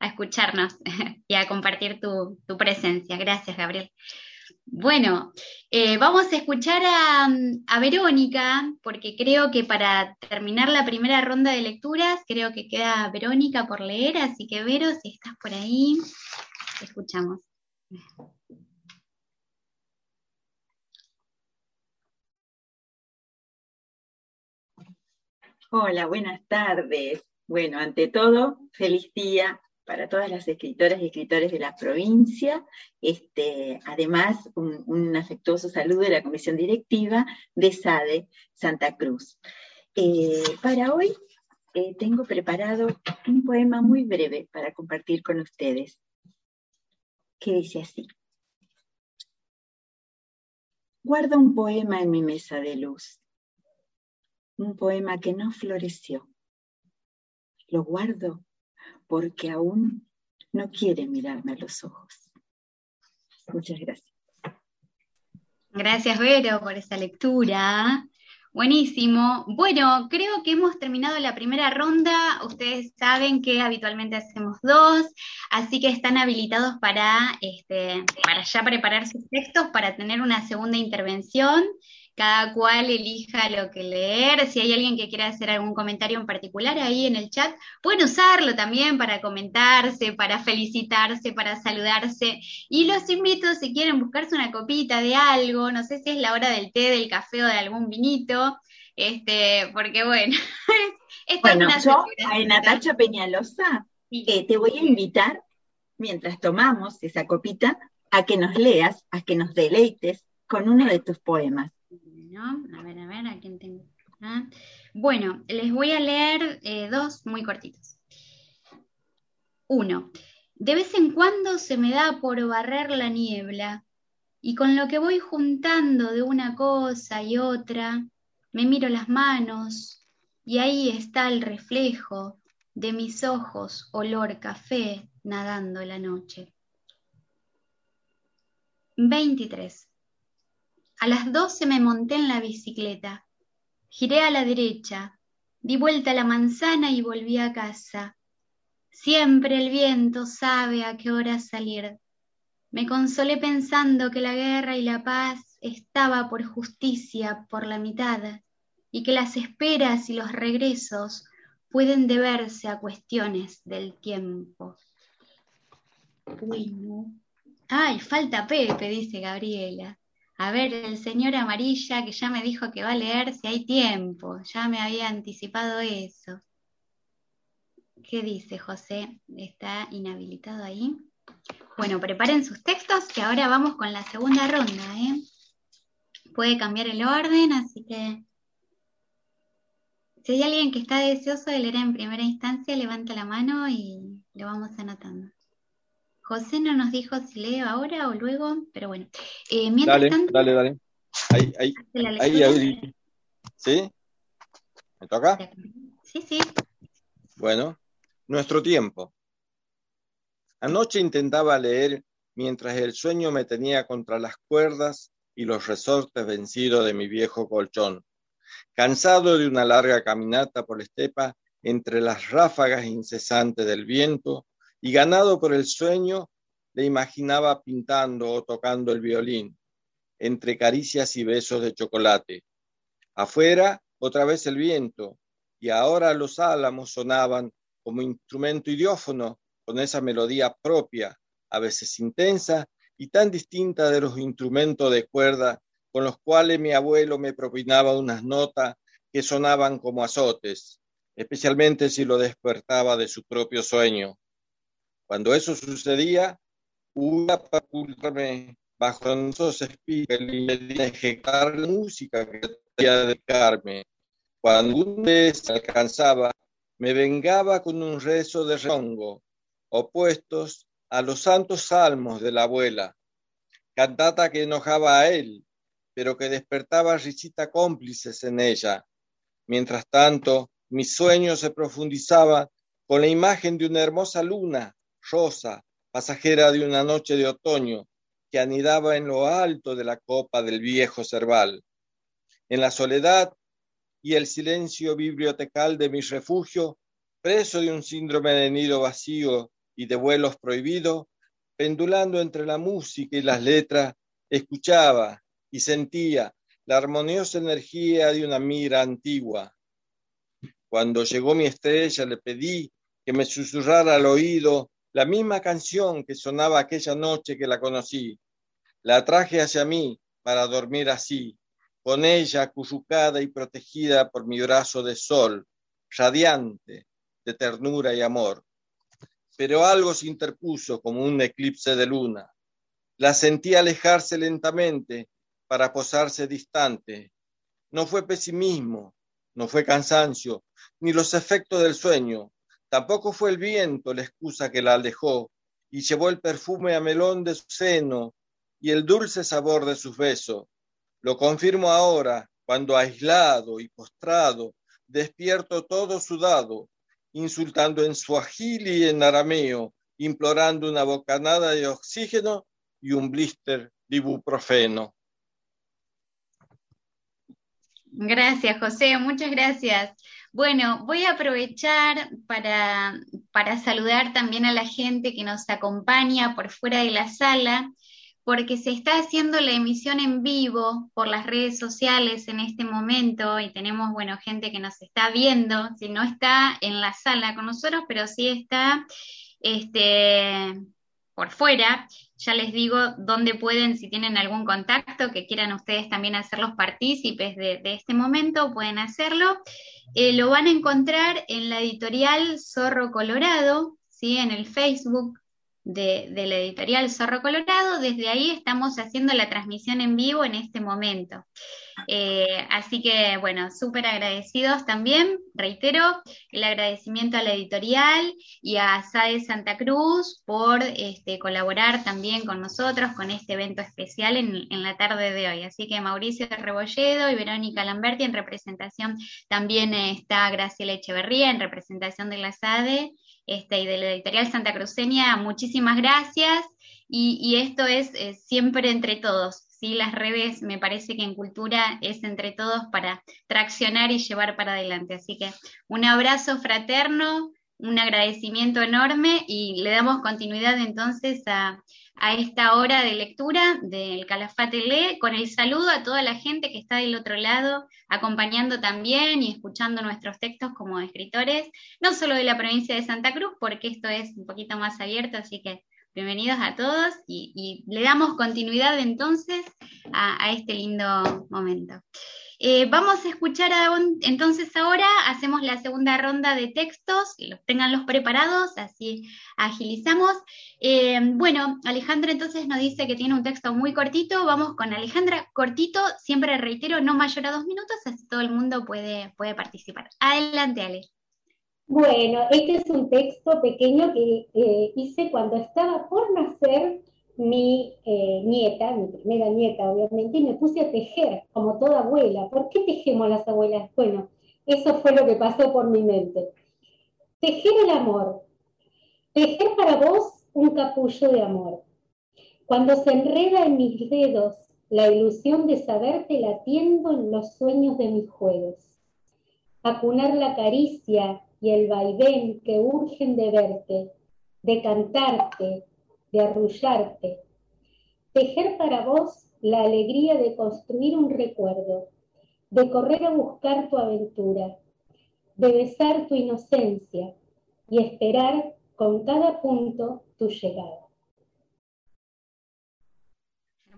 a, escucharnos y a compartir tu, tu presencia. Gracias, Gabriel. Bueno, eh, vamos a escuchar a, Verónica, porque creo que para terminar la primera ronda de lecturas, creo que queda Verónica por leer, así que Vero, si estás por ahí, te escuchamos. Hola, buenas tardes. Bueno, ante todo, feliz día para todas las escritoras y escritores de la provincia. Este, además, un, afectuoso saludo de la comisión directiva de SADE Santa Cruz. Eh, para hoy eh, tengo preparado un poema muy breve para compartir con ustedes, que dice así. Guardo un poema en mi mesa de luz, un poema que no floreció. Lo guardo porque aún no quiere mirarme a los ojos. Muchas gracias. Gracias, Vero, por esa lectura. Buenísimo. Bueno, creo que hemos terminado la primera ronda. Ustedes saben que habitualmente hacemos dos, así que están habilitados para, este, para ya preparar sus textos, para tener una segunda intervención cada cual elija lo que leer. Si hay alguien que quiera hacer algún comentario en particular ahí en el chat, pueden usarlo también para comentarse, para felicitarse, para saludarse. Y los invito, si quieren buscarse una copita de algo, no sé si es la hora del té, del café o de algún vinito, este, porque bueno, bueno, yo a Natacha Peñalosa eh, te voy a invitar, mientras tomamos esa copita, a que nos leas, a que nos deleites con uno de tus poemas. A ver, a ver, ¿a quién tengo? Bueno, les voy a leer eh, dos muy cortitos. Uno, de vez en cuando se me da por barrer la niebla y con lo que voy juntando de una cosa y otra, me miro las manos y ahí está el reflejo de mis ojos olor café nadando la noche. 23. A las doce me monté en la bicicleta. Giré a la derecha, di vuelta a la manzana y volví a casa. Siempre el viento sabe a qué hora salir. Me consolé pensando que la guerra y la paz estaba por justicia por la mitad y que las esperas y los regresos pueden deberse a cuestiones del tiempo. Bueno. Ay, falta Pepe, dice Gabriela. A ver, el señor Amarilla que ya me dijo que va a leer si hay tiempo, ya me había anticipado eso. ¿Qué dice José? ¿Está inhabilitado ahí? Bueno, preparen sus textos que ahora vamos con la segunda ronda. ¿eh? Puede cambiar el orden, así que si hay alguien que está deseoso de leer en primera instancia, levanta la mano y lo vamos anotando. José no nos dijo si leo ahora o luego, pero bueno. Eh, dale, dale, dale. Ahí, ahí, ahí, ahí, ¿Sí? ¿Me toca? Sí, sí. Bueno, nuestro tiempo. Anoche intentaba leer mientras el sueño me tenía contra las cuerdas y los resortes vencidos de mi viejo colchón. Cansado de una larga caminata por la estepa entre las ráfagas incesantes del viento, y ganado por el sueño, le imaginaba pintando o tocando el violín, entre caricias y besos de chocolate. Afuera, otra vez el viento, y ahora los álamos sonaban como instrumento idiófono, con esa melodía propia, a veces intensa y tan distinta de los instrumentos de cuerda con los cuales mi abuelo me propinaba unas notas que sonaban como azotes, especialmente si lo despertaba de su propio sueño. Cuando eso sucedía, para ocultarme bajo esos espíritus y ejecutar la música que quería dedicarme. Cuando un vez alcanzaba, me vengaba con un rezo de rongo, opuestos a los santos salmos de la abuela, cantata que enojaba a él, pero que despertaba risita cómplices en ella. Mientras tanto, mi sueño se profundizaba con la imagen de una hermosa luna rosa, pasajera de una noche de otoño que anidaba en lo alto de la copa del viejo cerval. En la soledad y el silencio bibliotecal de mi refugio, preso de un síndrome de nido vacío y de vuelos prohibidos, pendulando entre la música y las letras, escuchaba y sentía la armoniosa energía de una mira antigua. Cuando llegó mi estrella le pedí que me susurrara al oído la misma canción que sonaba aquella noche que la conocí. La traje hacia mí para dormir así, con ella acurrucada y protegida por mi brazo de sol, radiante de ternura y amor pero algo se interpuso como un eclipse de luna. La sentí alejarse lentamente para posarse distante. No fue pesimismo, no fue cansancio, ni los efectos del sueño. Tampoco fue el viento la excusa que la alejó y llevó el perfume a melón de su seno y el dulce sabor de sus besos. Lo confirmo ahora, cuando aislado y postrado, despierto todo sudado, insultando en suajili y en arameo, implorando una bocanada de oxígeno y un blister de ibuprofeno. Gracias, José, muchas gracias. Bueno, voy a aprovechar para, para saludar también a la gente que nos acompaña por fuera de la sala porque se está haciendo la emisión en vivo por las redes sociales en este momento y tenemos, bueno, gente que nos está viendo, si no está en la sala con nosotros, pero sí está este, por fuera. Ya les digo dónde pueden, si tienen algún contacto que quieran ustedes también hacerlos partícipes de, este momento, pueden hacerlo. Eh, lo van a encontrar en la editorial Zorro Colorado, ¿sí? en el Facebook de, la editorial Zorro Colorado. Desde ahí estamos haciendo la transmisión en vivo en este momento. Eh, así que, bueno, súper agradecidos también. Reitero el agradecimiento a la editorial y a SAE Santa Cruz por este, colaborar también con nosotros con este evento especial en, la tarde de hoy. Así que Mauricio Rebolledo y Verónica Lamberti en representación, también está Graciela Echeverría en representación de la SADE este, y de la editorial Santa Cruceña, muchísimas gracias. Y, esto es, siempre entre todos. ¿Sí? Las redes me parece que en cultura es entre todos para traccionar y llevar para adelante. Así que un abrazo fraterno, un agradecimiento enorme y le damos continuidad entonces a, a esta hora de lectura del Calafate Lee, con el saludo a toda la gente que está del otro lado, acompañando también y escuchando nuestros textos como escritores, no solo de la provincia de Santa Cruz, porque esto es un poquito más abierto, así que bienvenidos a todos y, le damos continuidad entonces a este lindo momento. Eh, vamos a escuchar entonces ahora, hacemos la segunda ronda de textos, los, tenganlos preparados, así agilizamos. Eh, bueno, Alejandra entonces nos dice que tiene un texto muy cortito, vamos con Alejandra, cortito, siempre reitero, no mayor a dos minutos, así todo el mundo puede, puede participar. Adelante, Ale. Bueno, este es un texto pequeño que eh, hice cuando estaba por nacer mi eh, nieta, mi primera nieta obviamente, y me puse a tejer, como toda abuela. ¿Por qué tejemos las abuelas? Bueno, eso fue lo que pasó por mi mente. Tejer el amor. Tejer para vos un capullo de amor. Cuando se enreda en mis dedos la ilusión de saberte latiendo en los sueños de mis juegos. Acunar la caricia y el vaivén que urgen de verte, de cantarte, de arrullarte. Tejer para vos la alegría de construir un recuerdo, de correr a buscar tu aventura, de besar tu inocencia y esperar con cada punto tu llegada.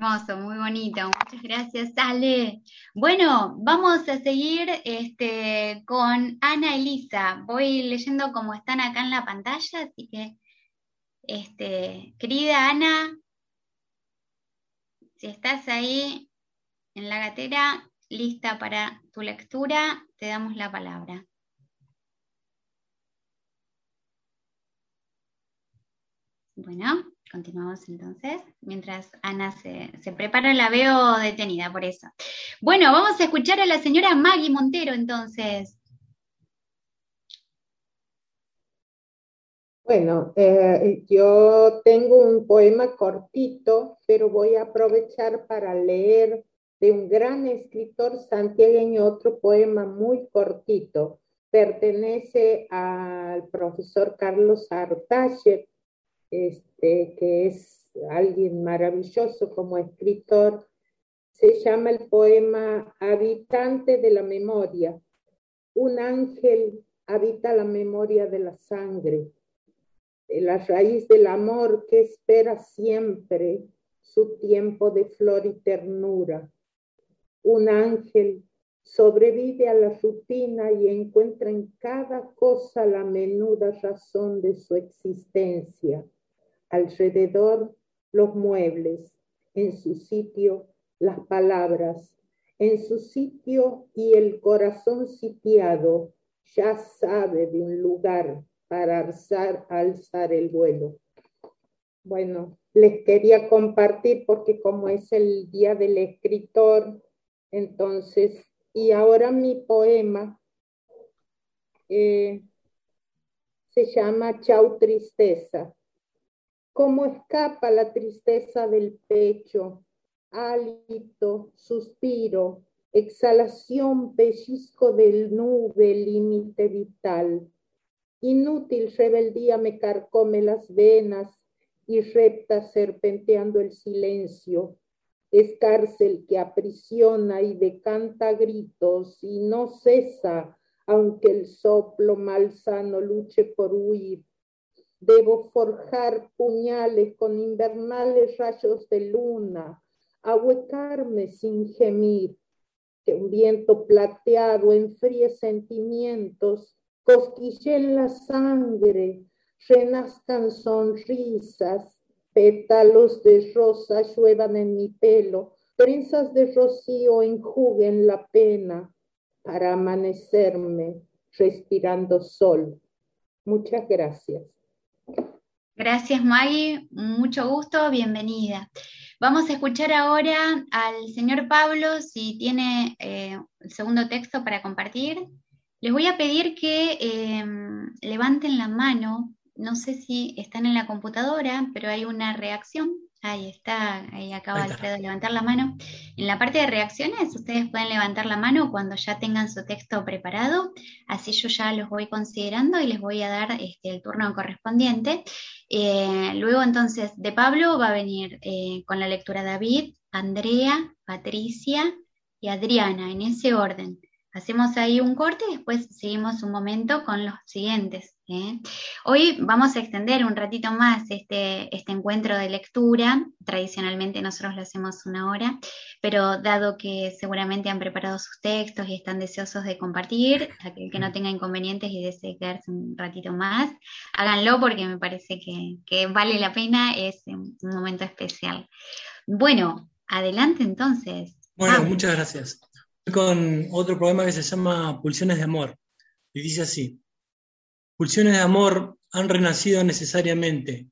Hermoso, muy bonito, muchas gracias, Ale. Bueno, vamos a seguir este, con Ana Elisa. Voy leyendo como están acá en la pantalla, así que este, querida Ana, si estás ahí en la gatera, lista para tu lectura, te damos la palabra. Bueno, continuamos entonces. Mientras Ana se, prepara, la veo detenida por eso. Bueno, vamos a escuchar a la señora Maggie Montero entonces. Bueno, eh, yo tengo un poema cortito, pero voy a aprovechar para leer de un gran escritor santiagueño otro poema muy cortito. Pertenece al profesor Carlos Artache, este, que es alguien maravilloso como escritor. Se llama el poema Habitante de la Memoria. Un ángel habita la memoria de la sangre la raíz del amor que espera siempre su tiempo de flor y ternura. Un ángel sobrevive a la rutina y encuentra en cada cosa la menuda razón de su existencia. Alrededor los muebles, en su sitio las palabras, en su sitio y el corazón sitiado ya sabe de un lugar para alzar, alzar el vuelo. Bueno, les quería compartir porque como es el día del escritor, entonces, y ahora mi poema eh, se llama Chau Tristeza. ¿Cómo escapa la tristeza del pecho? Hálito, suspiro, exhalación, pellizco del nube, límite vital Inútil rebeldía me carcome las venas y repta serpenteando el silencio. Es cárcel que aprisiona y decanta gritos y no cesa, aunque el soplo malsano luche por huir. Debo forjar puñales con invernales rayos de luna, ahuecarme sin gemir, que un viento plateado enfríe sentimientos en la sangre, renazcan sonrisas, pétalos de rosa lluevan en mi pelo, trenzas de rocío enjuguen la pena para amanecerme respirando sol. Muchas gracias. Gracias Maggie, mucho gusto, bienvenida. Vamos a escuchar ahora al señor Pablo si tiene eh, el segundo texto para compartir. Les voy a pedir que em, levanten la mano. No sé si están en la computadora, pero hay una reacción. Ahí está, ahí acaba Alfredo de levantar la mano. En la parte de reacciones, ustedes pueden levantar la mano cuando ya tengan su texto preparado. Así yo ya los voy considerando y les voy a dar este, el turno correspondiente. Eh, luego entonces de Pablo va a venir eh, con la lectura David, Andrea, Patricia y Adriana, en ese orden. Hacemos ahí un corte y después seguimos un momento con los siguientes. ¿eh? Hoy vamos a extender un ratito más este, este encuentro de lectura. Tradicionalmente nosotros lo hacemos una hora, pero dado que seguramente han preparado sus textos y están deseosos de compartir, aquel que no tenga inconvenientes y desee quedarse un ratito más, háganlo porque me parece que, que vale la pena, es un momento especial. Bueno, adelante entonces. Bueno, muchas gracias con otro poema que se llama Pulsiones de Amor. Y dice así, Pulsiones de amor han renacido necesariamente.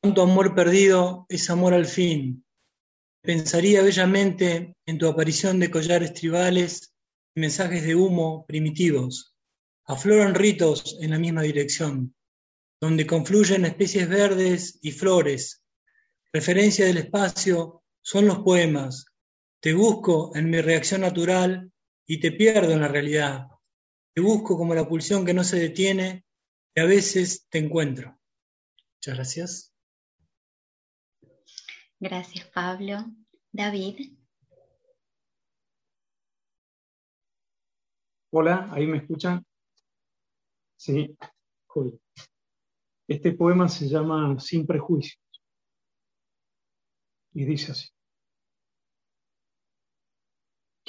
Tanto amor perdido es amor al fin. Pensaría bellamente en tu aparición de collares tribales y mensajes de humo primitivos. Afloran ritos en la misma dirección, donde confluyen especies verdes y flores. Referencia del espacio son los poemas, te busco en mi reacción natural y te pierdo en la realidad. Te busco como la pulsión que no se detiene y a veces te encuentro. Muchas gracias. Gracias, Pablo. David. Hola, ¿ahí me escuchan? Sí, Este poema se llama Sin prejuicios y dice así.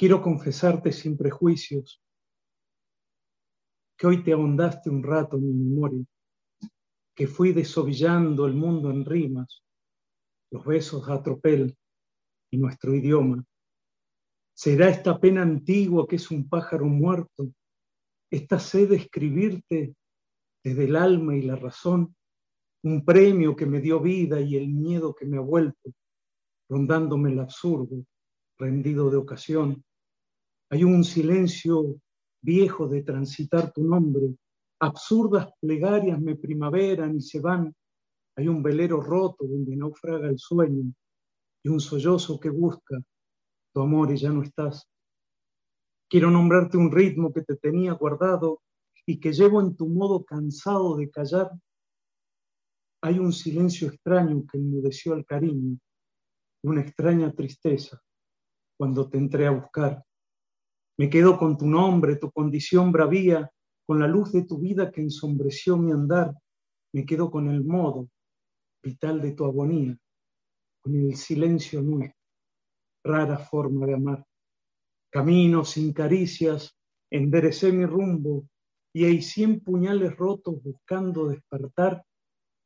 Quiero confesarte sin prejuicios que hoy te ahondaste un rato en mi memoria, que fui desovillando el mundo en rimas, los besos a tropel y nuestro idioma. ¿Será esta pena antigua que es un pájaro muerto, esta sed de escribirte desde el alma y la razón, un premio que me dio vida y el miedo que me ha vuelto, rondándome el absurdo, rendido de ocasión, hay un silencio viejo de transitar tu nombre, Absurdas plegarias me primaveran y se van. Hay un velero roto donde naufraga el sueño y un sollozo que busca tu amor y ya no estás. Quiero nombrarte un ritmo que te tenía guardado y que llevo en tu modo cansado de callar. Hay un silencio extraño que enmudeció al cariño, una extraña tristeza cuando te entré a buscar. Me quedo con tu nombre, tu condición bravía, con la luz de tu vida que ensombreció mi andar. Me quedo con el modo vital de tu agonía, con el silencio nuestro, rara forma de amar. Camino sin caricias, enderecé mi rumbo y hay cien puñales rotos buscando despertar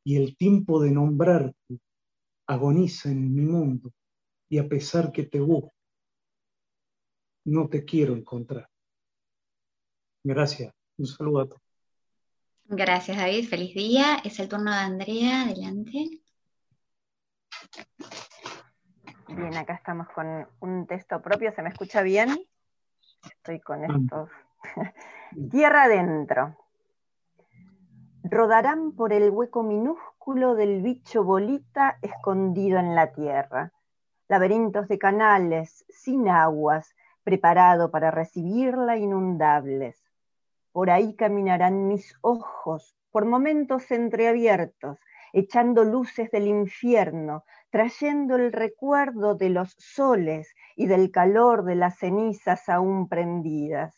y el tiempo de nombrarte agoniza en mi mundo y a pesar que te busco, no te quiero encontrar. Gracias. Un saludo a todos. Gracias, David. Feliz día. Es el turno de Andrea. Adelante. Bien, acá estamos con un texto propio. ¿Se me escucha bien? Estoy con estos. Tierra adentro. Rodarán por el hueco minúsculo del bicho bolita escondido en la tierra. Laberintos de canales, sin aguas, preparado para recibirla inundables. Por ahí caminarán mis ojos, por momentos entreabiertos, echando luces del infierno, trayendo el recuerdo de los soles y del calor de las cenizas aún prendidas.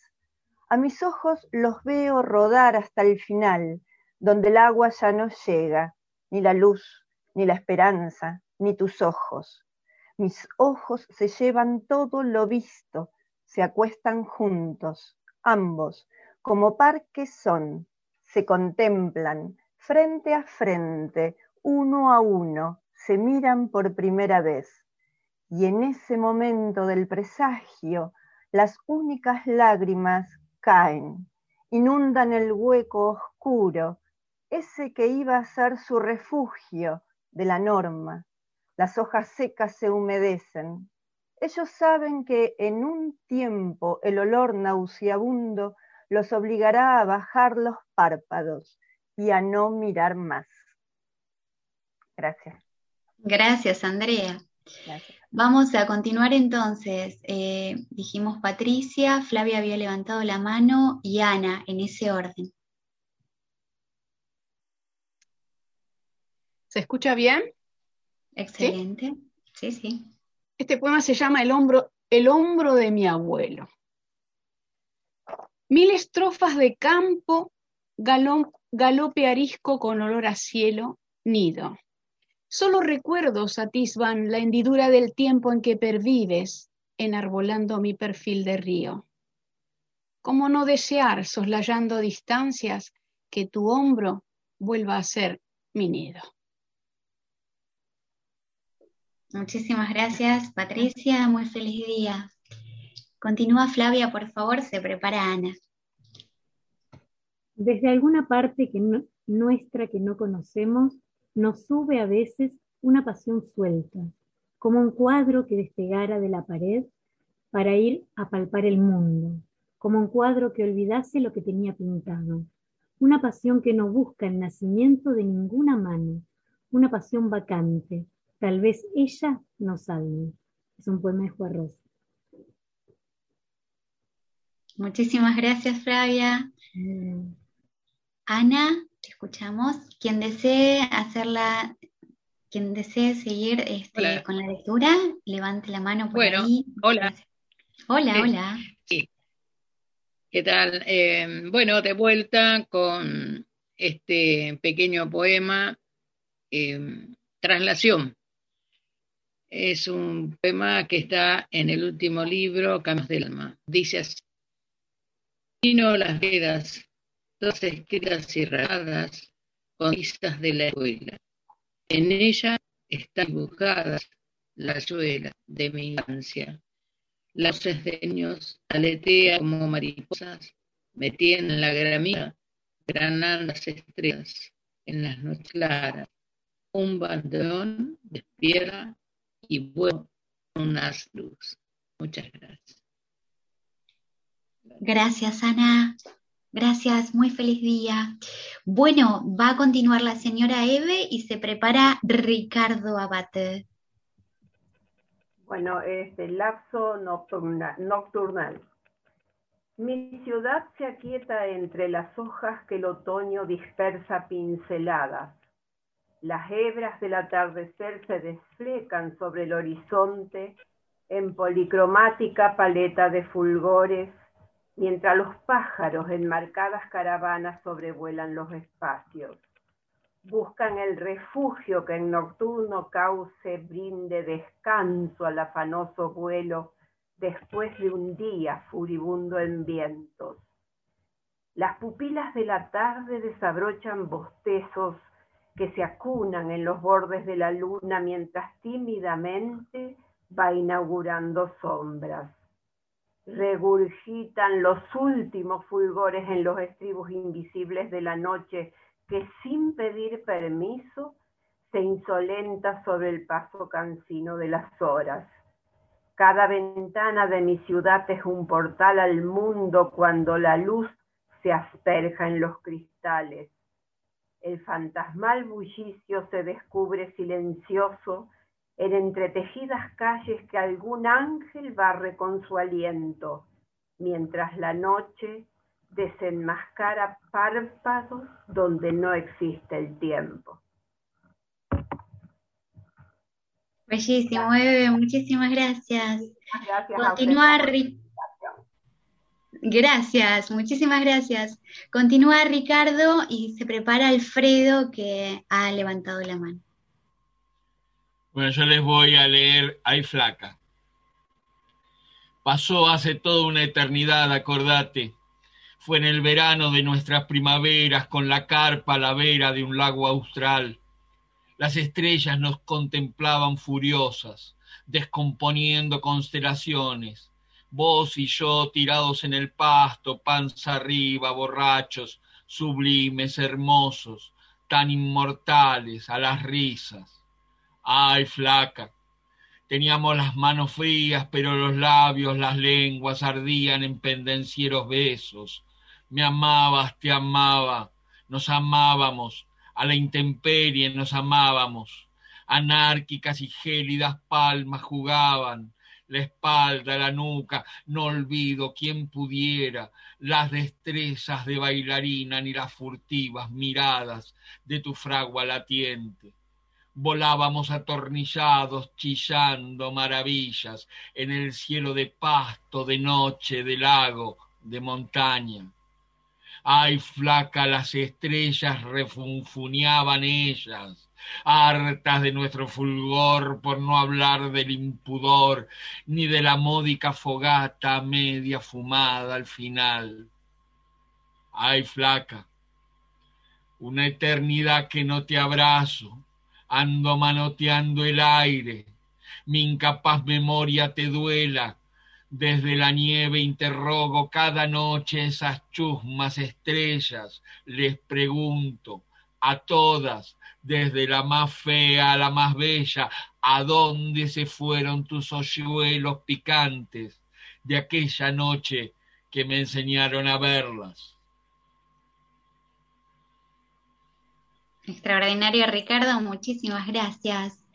A mis ojos los veo rodar hasta el final, donde el agua ya no llega, ni la luz, ni la esperanza, ni tus ojos. Mis ojos se llevan todo lo visto, se acuestan juntos, ambos, como par que son, se contemplan frente a frente, uno a uno, se miran por primera vez. Y en ese momento del presagio, las únicas lágrimas caen, inundan el hueco oscuro, ese que iba a ser su refugio de la norma. Las hojas secas se humedecen. Ellos saben que en un tiempo el olor nauseabundo los obligará a bajar los párpados y a no mirar más. Gracias. Gracias, Andrea. Vamos a continuar entonces. Eh, dijimos Patricia, Flavia había levantado la mano y Ana, en ese orden. ¿Se escucha bien? Excelente. Sí, sí. Este poema se llama El hombro, el hombro de mi abuelo. Mil estrofas de campo, galope arisco con olor a cielo, nido. Solo recuerdos atisban la hendidura del tiempo en que pervives, enarbolando mi perfil de río. ¿Cómo no desear, soslayando distancias, que tu hombro vuelva a ser mi nido? Muchísimas gracias, Patricia. Muy feliz día. Continúa Flavia, por favor, se prepara Ana. Desde alguna parte que nuestra que no conocemos, nos sube a veces una pasión suelta, como un cuadro que despegara de la pared para ir a palpar el mundo, como un cuadro que olvidase lo que tenía pintado, una pasión que no busca el nacimiento de ninguna mano, una pasión vacante, Tal vez ella no salve. Es un poema de Juan Rosa. Muchísimas gracias, Flavia. Mm. Ana, te escuchamos. Quien desee hacerla, quien desee seguir este, con la lectura, levante la mano por bueno, ahí. Hola. Hola, hola. Sí. ¿Qué tal? Eh, bueno, de vuelta con este pequeño poema, eh, Traslación. Es un poema que está en el último libro, Caminos del Alma. Dice así. Vino las vedas, todas escritas y rayadas con listas de la escuela. En ella están dibujadas la suela de mi infancia. Las niños aletean como mariposas, metían en la gramilla, granan las estrellas en las noches claras. Un bandeón despierta y bueno, unas luz. Muchas gracias. Gracias, Ana. Gracias, muy feliz día. Bueno, va a continuar la señora Eve y se prepara Ricardo Abate. Bueno, este lapso nocturnal. Mi ciudad se aquieta entre las hojas que el otoño dispersa pinceladas. Las hebras del atardecer se desflecan sobre el horizonte en policromática paleta de fulgores mientras los pájaros en marcadas caravanas sobrevuelan los espacios. Buscan el refugio que en nocturno cauce brinde descanso al afanoso vuelo después de un día furibundo en vientos. Las pupilas de la tarde desabrochan bostezos que se acunan en los bordes de la luna mientras tímidamente va inaugurando sombras regurgitan los últimos fulgores en los estribos invisibles de la noche que sin pedir permiso se insolenta sobre el paso cansino de las horas. Cada ventana de mi ciudad es un portal al mundo cuando la luz se asperja en los cristales. El fantasmal bullicio se descubre silencioso en entretejidas calles que algún ángel barre con su aliento, mientras la noche desenmascara párpados donde no existe el tiempo. Bellísimo, Eve, muchísimas gracias. Gracias Continúa, Gracias, muchísimas gracias. Continúa Ricardo y se prepara Alfredo que ha levantado la mano. Bueno, yo les voy a leer Ay Flaca. Pasó hace toda una eternidad, acordate. Fue en el verano de nuestras primaveras con la carpa a la vera de un lago austral. Las estrellas nos contemplaban furiosas, descomponiendo constelaciones. Vos y yo tirados en el pasto, panza arriba, borrachos, sublimes, hermosos, tan inmortales a las risas Ay, flaca. Teníamos las manos frías, pero los labios, las lenguas ardían en pendencieros besos. Me amabas, te amaba, nos amábamos, a la intemperie nos amábamos. Anárquicas y gélidas palmas jugaban, la espalda, la nuca, no olvido quien pudiera las destrezas de bailarina ni las furtivas miradas de tu fragua latiente volábamos atornillados, chillando maravillas en el cielo de pasto, de noche, de lago, de montaña. Ay, flaca, las estrellas refunfuñaban ellas, hartas de nuestro fulgor, por no hablar del impudor, ni de la módica fogata media fumada al final. Ay, flaca, una eternidad que no te abrazo, ando manoteando el aire, mi incapaz memoria te duela, desde la nieve interrogo cada noche esas chusmas estrellas, les pregunto a todas, desde la más fea a la más bella, ¿a dónde se fueron tus hoyuelos picantes de aquella noche que me enseñaron a verlas? Extraordinario, Ricardo, muchísimas gracias.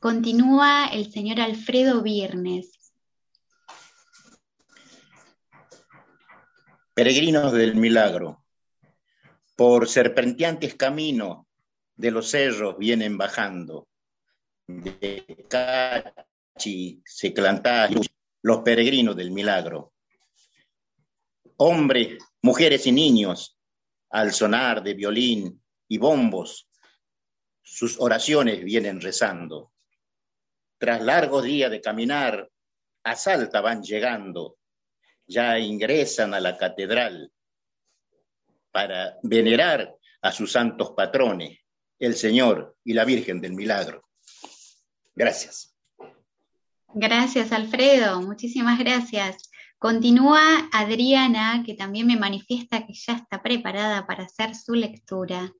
Continúa el señor Alfredo Viernes. Peregrinos del milagro, por serpenteantes caminos de los cerros vienen bajando. De Cachi, Seclantá, los peregrinos del milagro. Hombres, mujeres y niños, al sonar de violín y bombos, sus oraciones vienen rezando. Tras largos días de caminar, a Salta van llegando, ya ingresan a la catedral para venerar a sus santos patrones, el Señor y la Virgen del Milagro. Gracias. Gracias, Alfredo. Muchísimas gracias. Continúa Adriana, que también me manifiesta que ya está preparada para hacer su lectura.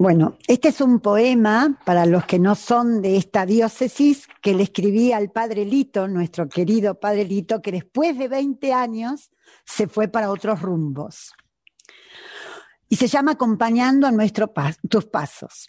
Bueno, este es un poema para los que no son de esta diócesis que le escribí al padre Lito, nuestro querido padre Lito, que después de 20 años se fue para otros rumbos. Y se llama Acompañando a nuestros tus pasos.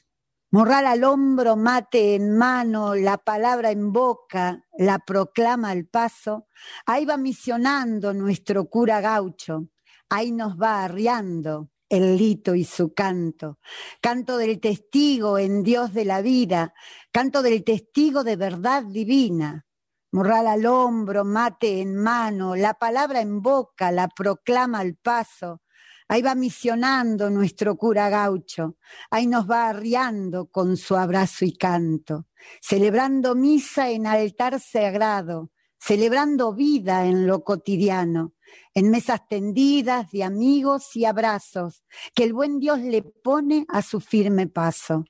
Morral al hombro, mate en mano, la palabra en boca, la proclama al paso. Ahí va misionando nuestro cura gaucho, ahí nos va arriando el lito y su canto. Canto del testigo en Dios de la vida, canto del testigo de verdad divina. Morral al hombro, mate en mano, la palabra en boca, la proclama al paso. Ahí va misionando nuestro cura gaucho, ahí nos va arriando con su abrazo y canto, celebrando misa en altar sagrado, celebrando vida en lo cotidiano, en mesas tendidas de amigos y abrazos que el buen Dios le pone a su firme paso.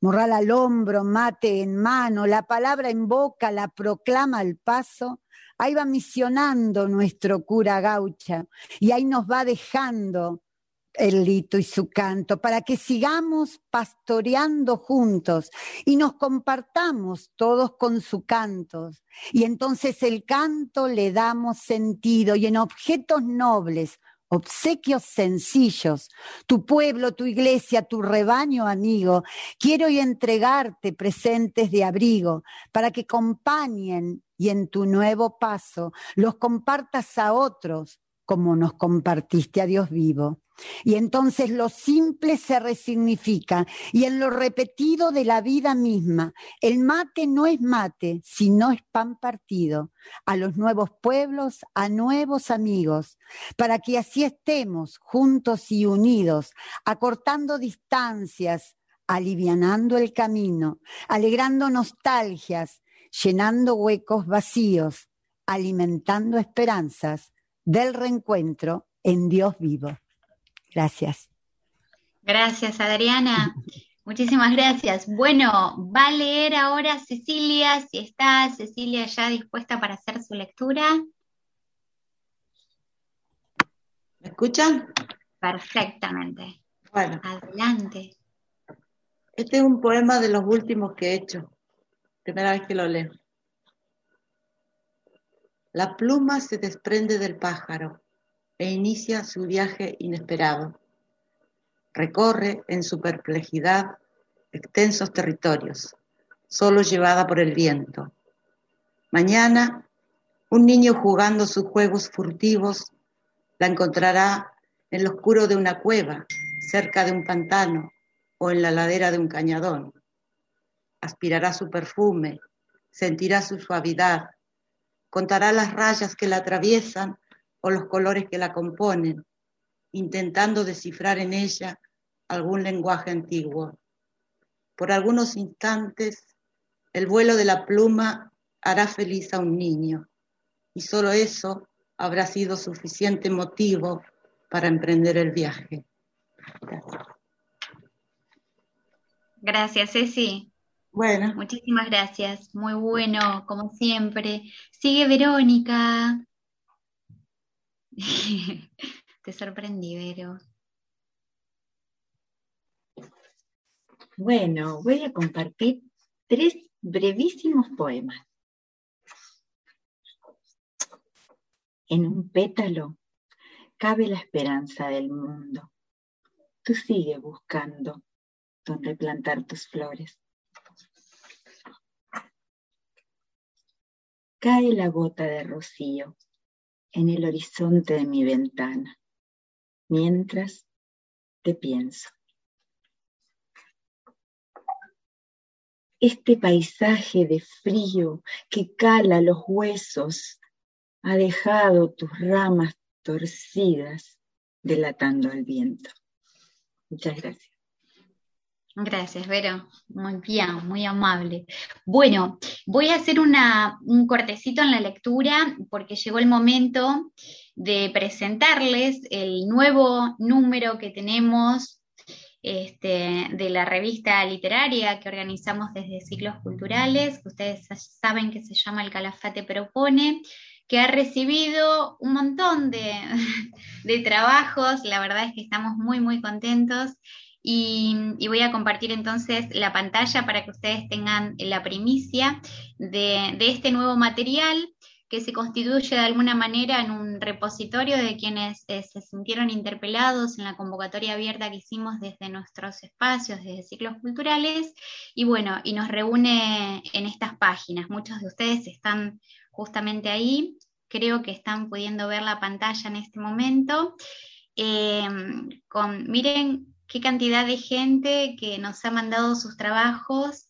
Morral al hombro, mate en mano, la palabra en boca, la proclama al paso, ahí va misionando nuestro cura gaucha y ahí nos va dejando el lito y su canto, para que sigamos pastoreando juntos y nos compartamos todos con su cantos. Y entonces el canto le damos sentido y en objetos nobles, obsequios sencillos, tu pueblo, tu iglesia, tu rebaño amigo, quiero y entregarte presentes de abrigo para que acompañen y en tu nuevo paso los compartas a otros como nos compartiste a Dios vivo. Y entonces lo simple se resignifica y en lo repetido de la vida misma, el mate no es mate, sino es pan partido a los nuevos pueblos, a nuevos amigos, para que así estemos juntos y unidos, acortando distancias, alivianando el camino, alegrando nostalgias, llenando huecos vacíos, alimentando esperanzas del reencuentro en Dios vivo. Gracias. Gracias, Adriana. Muchísimas gracias. Bueno, va a leer ahora Cecilia, si está Cecilia ya dispuesta para hacer su lectura. ¿Me escuchan? Perfectamente. Bueno. Adelante. Este es un poema de los últimos que he hecho. Primera vez que lo leo. La pluma se desprende del pájaro e inicia su viaje inesperado. Recorre en su perplejidad extensos territorios, solo llevada por el viento. Mañana, un niño jugando sus juegos furtivos la encontrará en lo oscuro de una cueva, cerca de un pantano o en la ladera de un cañadón. Aspirará su perfume, sentirá su suavidad, contará las rayas que la atraviesan o los colores que la componen, intentando descifrar en ella algún lenguaje antiguo. Por algunos instantes, el vuelo de la pluma hará feliz a un niño, y solo eso habrá sido suficiente motivo para emprender el viaje. Gracias, Gracias Ceci. Bueno. Muchísimas gracias. Muy bueno, como siempre. Sigue Verónica. Te sorprendí, Vero. Bueno, voy a compartir tres brevísimos poemas. En un pétalo cabe la esperanza del mundo. Tú sigue buscando donde plantar tus flores. Cae la gota de rocío en el horizonte de mi ventana, mientras te pienso. Este paisaje de frío que cala los huesos ha dejado tus ramas torcidas delatando al viento. Muchas gracias. Gracias, Vero. Muy bien, muy amable. Bueno, voy a hacer un cortecito en la lectura porque llegó el momento de presentarles el nuevo número que tenemos este, de la revista literaria que organizamos desde Ciclos Culturales, que ustedes saben que se llama El Calafate Propone, que ha recibido un montón de, de trabajos. La verdad es que estamos muy, muy contentos Y, voy a compartir entonces la pantalla para que ustedes tengan la primicia de, este nuevo material que se constituye de alguna manera en un repositorio de quienes eh, se sintieron interpelados en la convocatoria abierta que hicimos desde nuestros espacios, desde ciclos culturales, y bueno, y nos reúne en estas páginas. Muchos de ustedes están justamente ahí, creo que están pudiendo ver la pantalla en este momento. Eh, miren qué cantidad de gente que nos ha mandado sus trabajos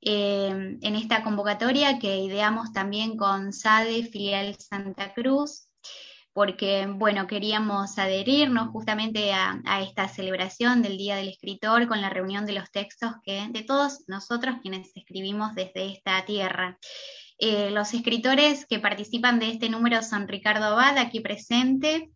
eh, en esta convocatoria que ideamos también con SADE, filial Santa Cruz, porque, bueno, queríamos adherirnos justamente a, esta celebración del Día del Escritor con la reunión de los textos que, de todos nosotros quienes escribimos desde esta tierra. Eh, los escritores que participan de este número son Ricardo Abad, aquí presente,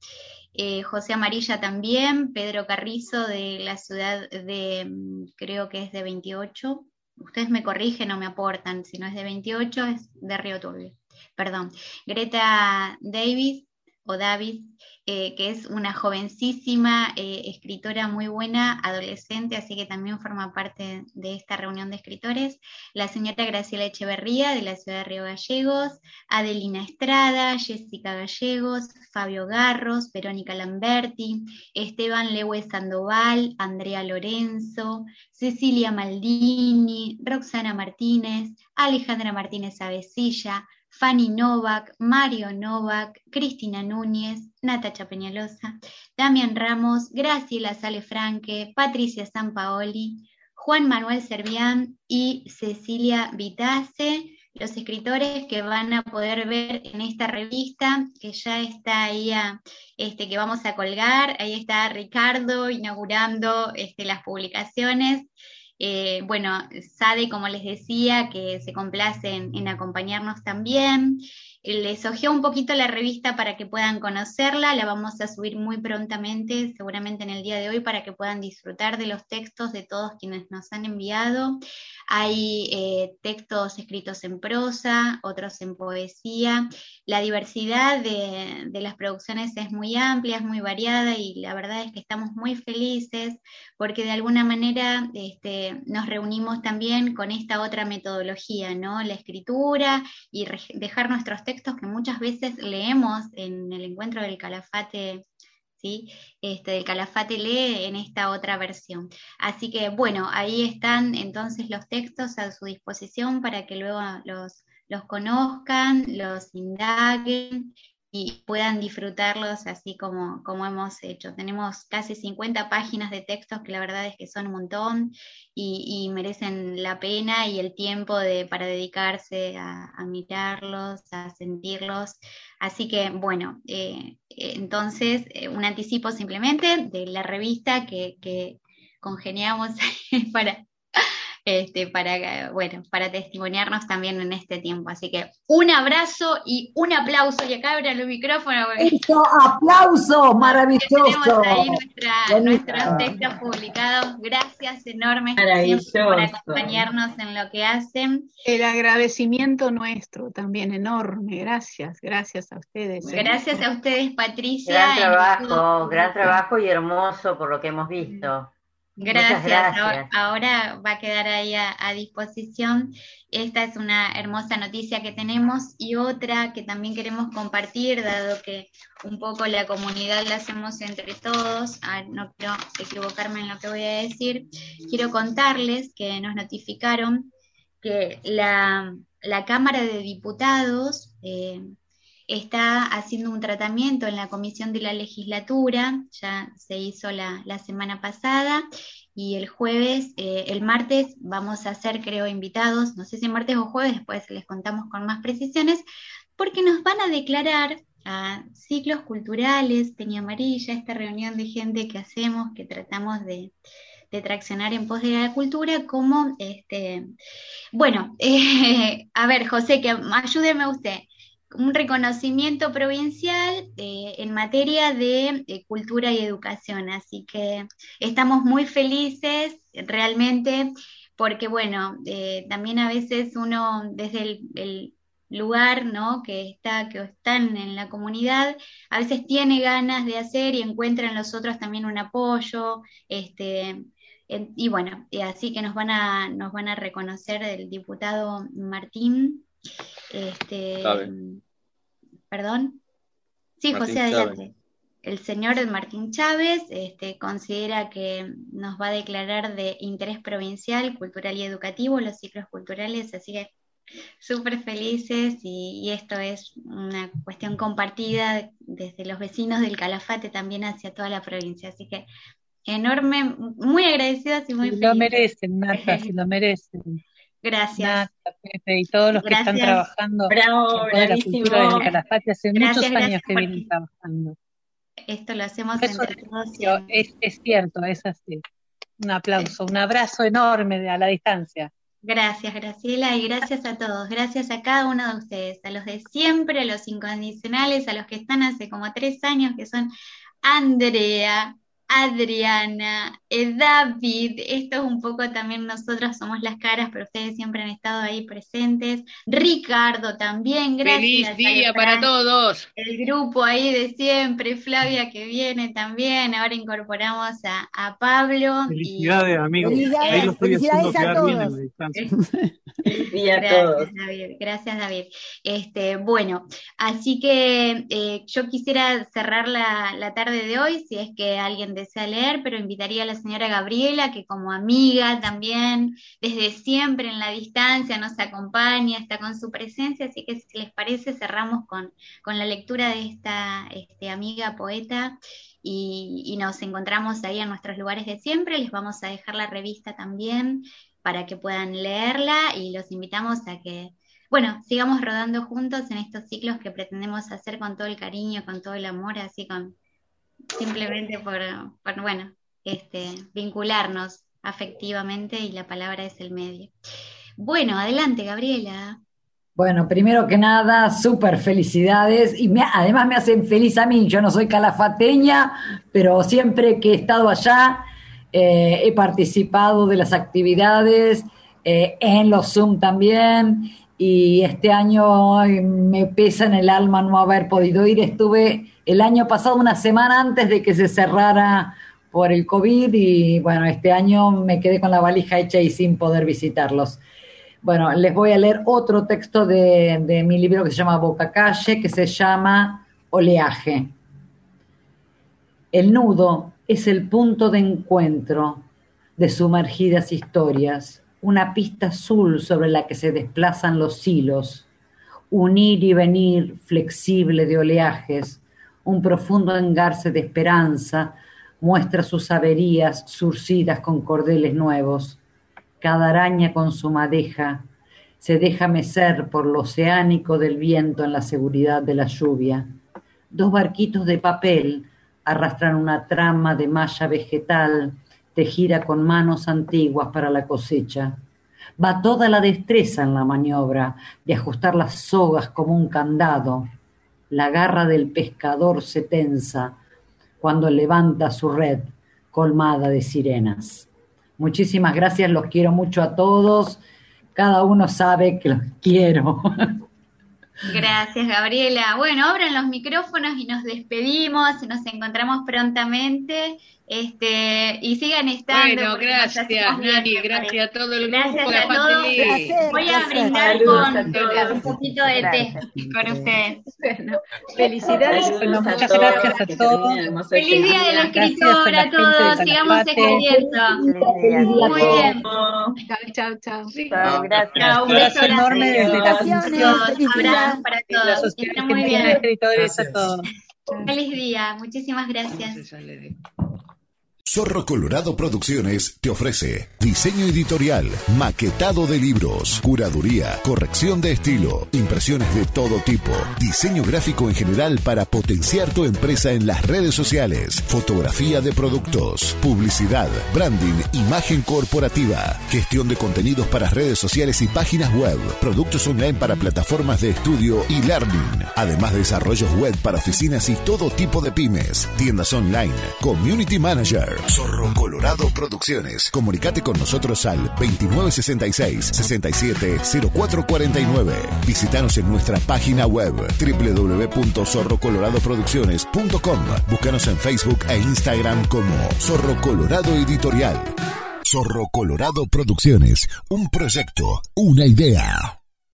eh, José Amarilla también, Pedro Carrizo de la ciudad de, mm, creo que es de 28, ustedes me corrigen o me aportan, si no es de 28 es de Río Turbio, perdón, Greta Davis o David, eh, que es una jovencísima eh, escritora muy buena, adolescente, así que también forma parte de esta reunión de escritores, la señora Graciela Echeverría de la ciudad de Río Gallegos, Adelina Estrada, Jessica Gallegos, Fabio Garros, Verónica Lamberti, Esteban Lewe Sandoval, Andrea Lorenzo, Cecilia Maldini, Roxana Martínez, Alejandra Martínez Avesilla, Fanny Novak, Mario Novak, Cristina Núñez, Natacha Peñalosa, Damián Ramos, Graciela Salefranque, Patricia Sampaoli, Juan Manuel Servián y Cecilia Vitase, los escritores que van a poder ver en esta revista que ya está ahí, este, que vamos a colgar. Ahí está Ricardo inaugurando este, las publicaciones. Eh, bueno, Sade, como les decía, que se complace en, acompañarnos también. Les ojeo un poquito la revista para que puedan conocerla, la vamos a subir muy prontamente, seguramente en el día de hoy, para que puedan disfrutar de los textos de todos quienes nos han enviado. Hay eh, textos escritos en prosa, otros en poesía. La diversidad de, las producciones es muy amplia, es muy variada y la verdad es que estamos muy felices porque de alguna manera este, nos reunimos también con esta otra metodología, ¿no? La escritura y dejar nuestros textos que muchas veces leemos en el encuentro del Calafate ¿sí? Este, del Calafate lee en esta otra versión. Así que bueno, ahí están entonces los textos a su disposición para que luego los, los conozcan, los indaguen y puedan disfrutarlos así como, como hemos hecho. Tenemos casi 50 páginas de textos que la verdad es que son un montón y, merecen la pena y el tiempo de, para dedicarse a, mirarlos, a sentirlos. Así que bueno, eh, entonces eh, un anticipo simplemente de la revista que, que congeniamos para, este, para, bueno, para testimoniarnos también en este tiempo. Así que un abrazo y un aplauso. Y acá abran el micrófono. Eso, aplauso, maravilloso. Tenemos ahí nuestros textos publicados. Gracias enormes por acompañarnos en lo que hacen. El agradecimiento nuestro también enorme. Gracias, gracias a ustedes. ¿eh? Gracias a ustedes, Patricia. Gran trabajo, gran trabajo y hermoso por lo que hemos visto. Gracias. Ahora, va a quedar ahí a, disposición. Esta es una hermosa noticia que tenemos y otra que también queremos compartir, dado que un poco la comunidad la hacemos entre todos. Ah, no quiero equivocarme en lo que voy a decir. Quiero contarles que nos notificaron que la, Cámara de Diputados eh, está haciendo un tratamiento en la comisión de la legislatura, ya se hizo la, semana pasada, y el jueves, eh, el martes vamos a ser, creo, invitados, no sé si martes o jueves, después les contamos con más precisiones, porque nos van a declarar a ciclos culturales, Peña Amarilla, esta reunión de gente que hacemos, que tratamos de, traccionar en pos de la cultura, como, este, bueno, a ver, José, que ayúdeme usted un reconocimiento provincial eh, en materia de, cultura y educación. Así que estamos muy felices realmente porque, bueno, eh, también a veces uno desde el, lugar ¿no? que está que están en la comunidad a veces tiene ganas de hacer y encuentra en los otros también un apoyo este y bueno, así que nos van a, nos van a reconocer el diputado Martín. Este, perdón. Sí, José, adelante. El señor Martín Chávez este, considera que nos va a declarar de interés provincial, cultural y educativo los ciclos culturales, así que súper felices y, y, esto es una cuestión compartida desde los vecinos del Calafate también hacia toda la provincia. Así que enorme, muy agradecidas y muy felices. Lo merecen, Marta, si lo merecen. Gracias. y todos los que están trabajando Bravo, en la cultura del Calafate hace Gracias, muchos años gracias, que vienen trabajando. Esto lo hacemos Eso entre todos. Es, es cierto, es así. Un aplauso, un abrazo enorme de- a la distancia. Gracias, Graciela, y gracias a todos. Gracias a cada uno de ustedes, a los de siempre, a los incondicionales, a los que están hace como tres años, que son Andrea, Adriana, eh, David. Esto es un poco también nosotros somos las caras, pero ustedes siempre han estado ahí presentes. Ricardo también, Feliz gracias. día para todos. El grupo ahí de siempre, Flavia que viene también. Ahora incorporamos a, a Pablo. y- Felicidades, amigos. Felicidades, Ahí lo estoy haciendo felicidades a todos. día a Gracias, todos. David. Gracias, David. Este, bueno, así que eh, yo quisiera cerrar la, la tarde de hoy, si es que alguien desea leer, pero invitaría a la señora Gabriela, que como amiga también, desde siempre en la distancia, nos acompaña, está con su presencia, así que si les parece, cerramos con, con la lectura de esta este, amiga poeta. Y, y nos encontramos ahí en nuestros lugares de siempre. Les vamos a dejar la revista también para que puedan leerla y los invitamos a que, bueno, sigamos rodando juntos en estos ciclos que pretendemos hacer con todo el cariño, con todo el amor, así con simplemente por, bueno, este, vincularnos afectivamente y la palabra es el medio. Bueno, adelante, Gabriela. Bueno, primero que nada, súper felicidades y además me hacen feliz a mí. Yo no soy calafateña, pero siempre que he estado allá eh, he participado de las actividades, eh, en los Zoom también, y este año me pesa en el alma no haber podido ir. Estuve el año pasado, una semana antes de que se cerrara por el COVID, y bueno, este año me quedé con la valija hecha y sin poder visitarlos. Bueno, les voy a leer otro texto de, de mi libro que se llama Boca Calle, que se llama Oleaje. El nudo es el punto de encuentro de sumergidas historias, una pista azul sobre la que se desplazan los hilos, un ir y venir flexible de oleajes, un profundo engarce de esperanza muestra sus averías surcidas con cordeles nuevos. Cada araña con su madeja se deja mecer por lo oceánico del viento en la seguridad de la lluvia. Dos barquitos de papel arrastran una trama de malla vegetal tejida con manos antiguas para la cosecha. Va toda la destreza en la maniobra de ajustar las sogas como un candado. La garra del pescador se tensa cuando levanta su red colmada de sirenas. Muchísimas gracias, los quiero mucho a todos. Cada uno sabe que los quiero. Gracias, Gabriela. Bueno, abran los micrófonos y nos despedimos. Nos encontramos prontamente. Este, y sigan estando. Bueno, gracias, Nani, gracias a todo el Gracias grupo a todos. Voy a brindar con un poquito de té con ustedes. Bueno, felicidades. Bueno, muchas todos, gracias a todos. Feliz día de la escritora a todos. Sigamos escribiendo. Muy bien. Chao, chao, chao. Gracias. Un Abrazo beso enorme desde la. Abrazos para todos. Estén muy bien. Escritores a todos. Feliz día. Muchísimas gracias. Zorro Colorado Producciones te ofrece diseño editorial, maquetado de libros, curaduría, corrección de estilo, impresiones de todo tipo, diseño gráfico en general para potenciar tu empresa en las redes sociales, fotografía de productos, publicidad, branding, imagen corporativa, gestión de contenidos para redes sociales y páginas web, productos online para plataformas de estudio y learning, además desarrollos web para oficinas y todo tipo de pymes, tiendas online, community manager. Zorro Colorado Producciones. Comunicate con nosotros al 2966-670449. Visítanos en nuestra página web www.zorrocoloradoproducciones.com. Búscanos en Facebook e Instagram como Zorro Colorado Editorial. Zorro Colorado Producciones, un proyecto, una idea.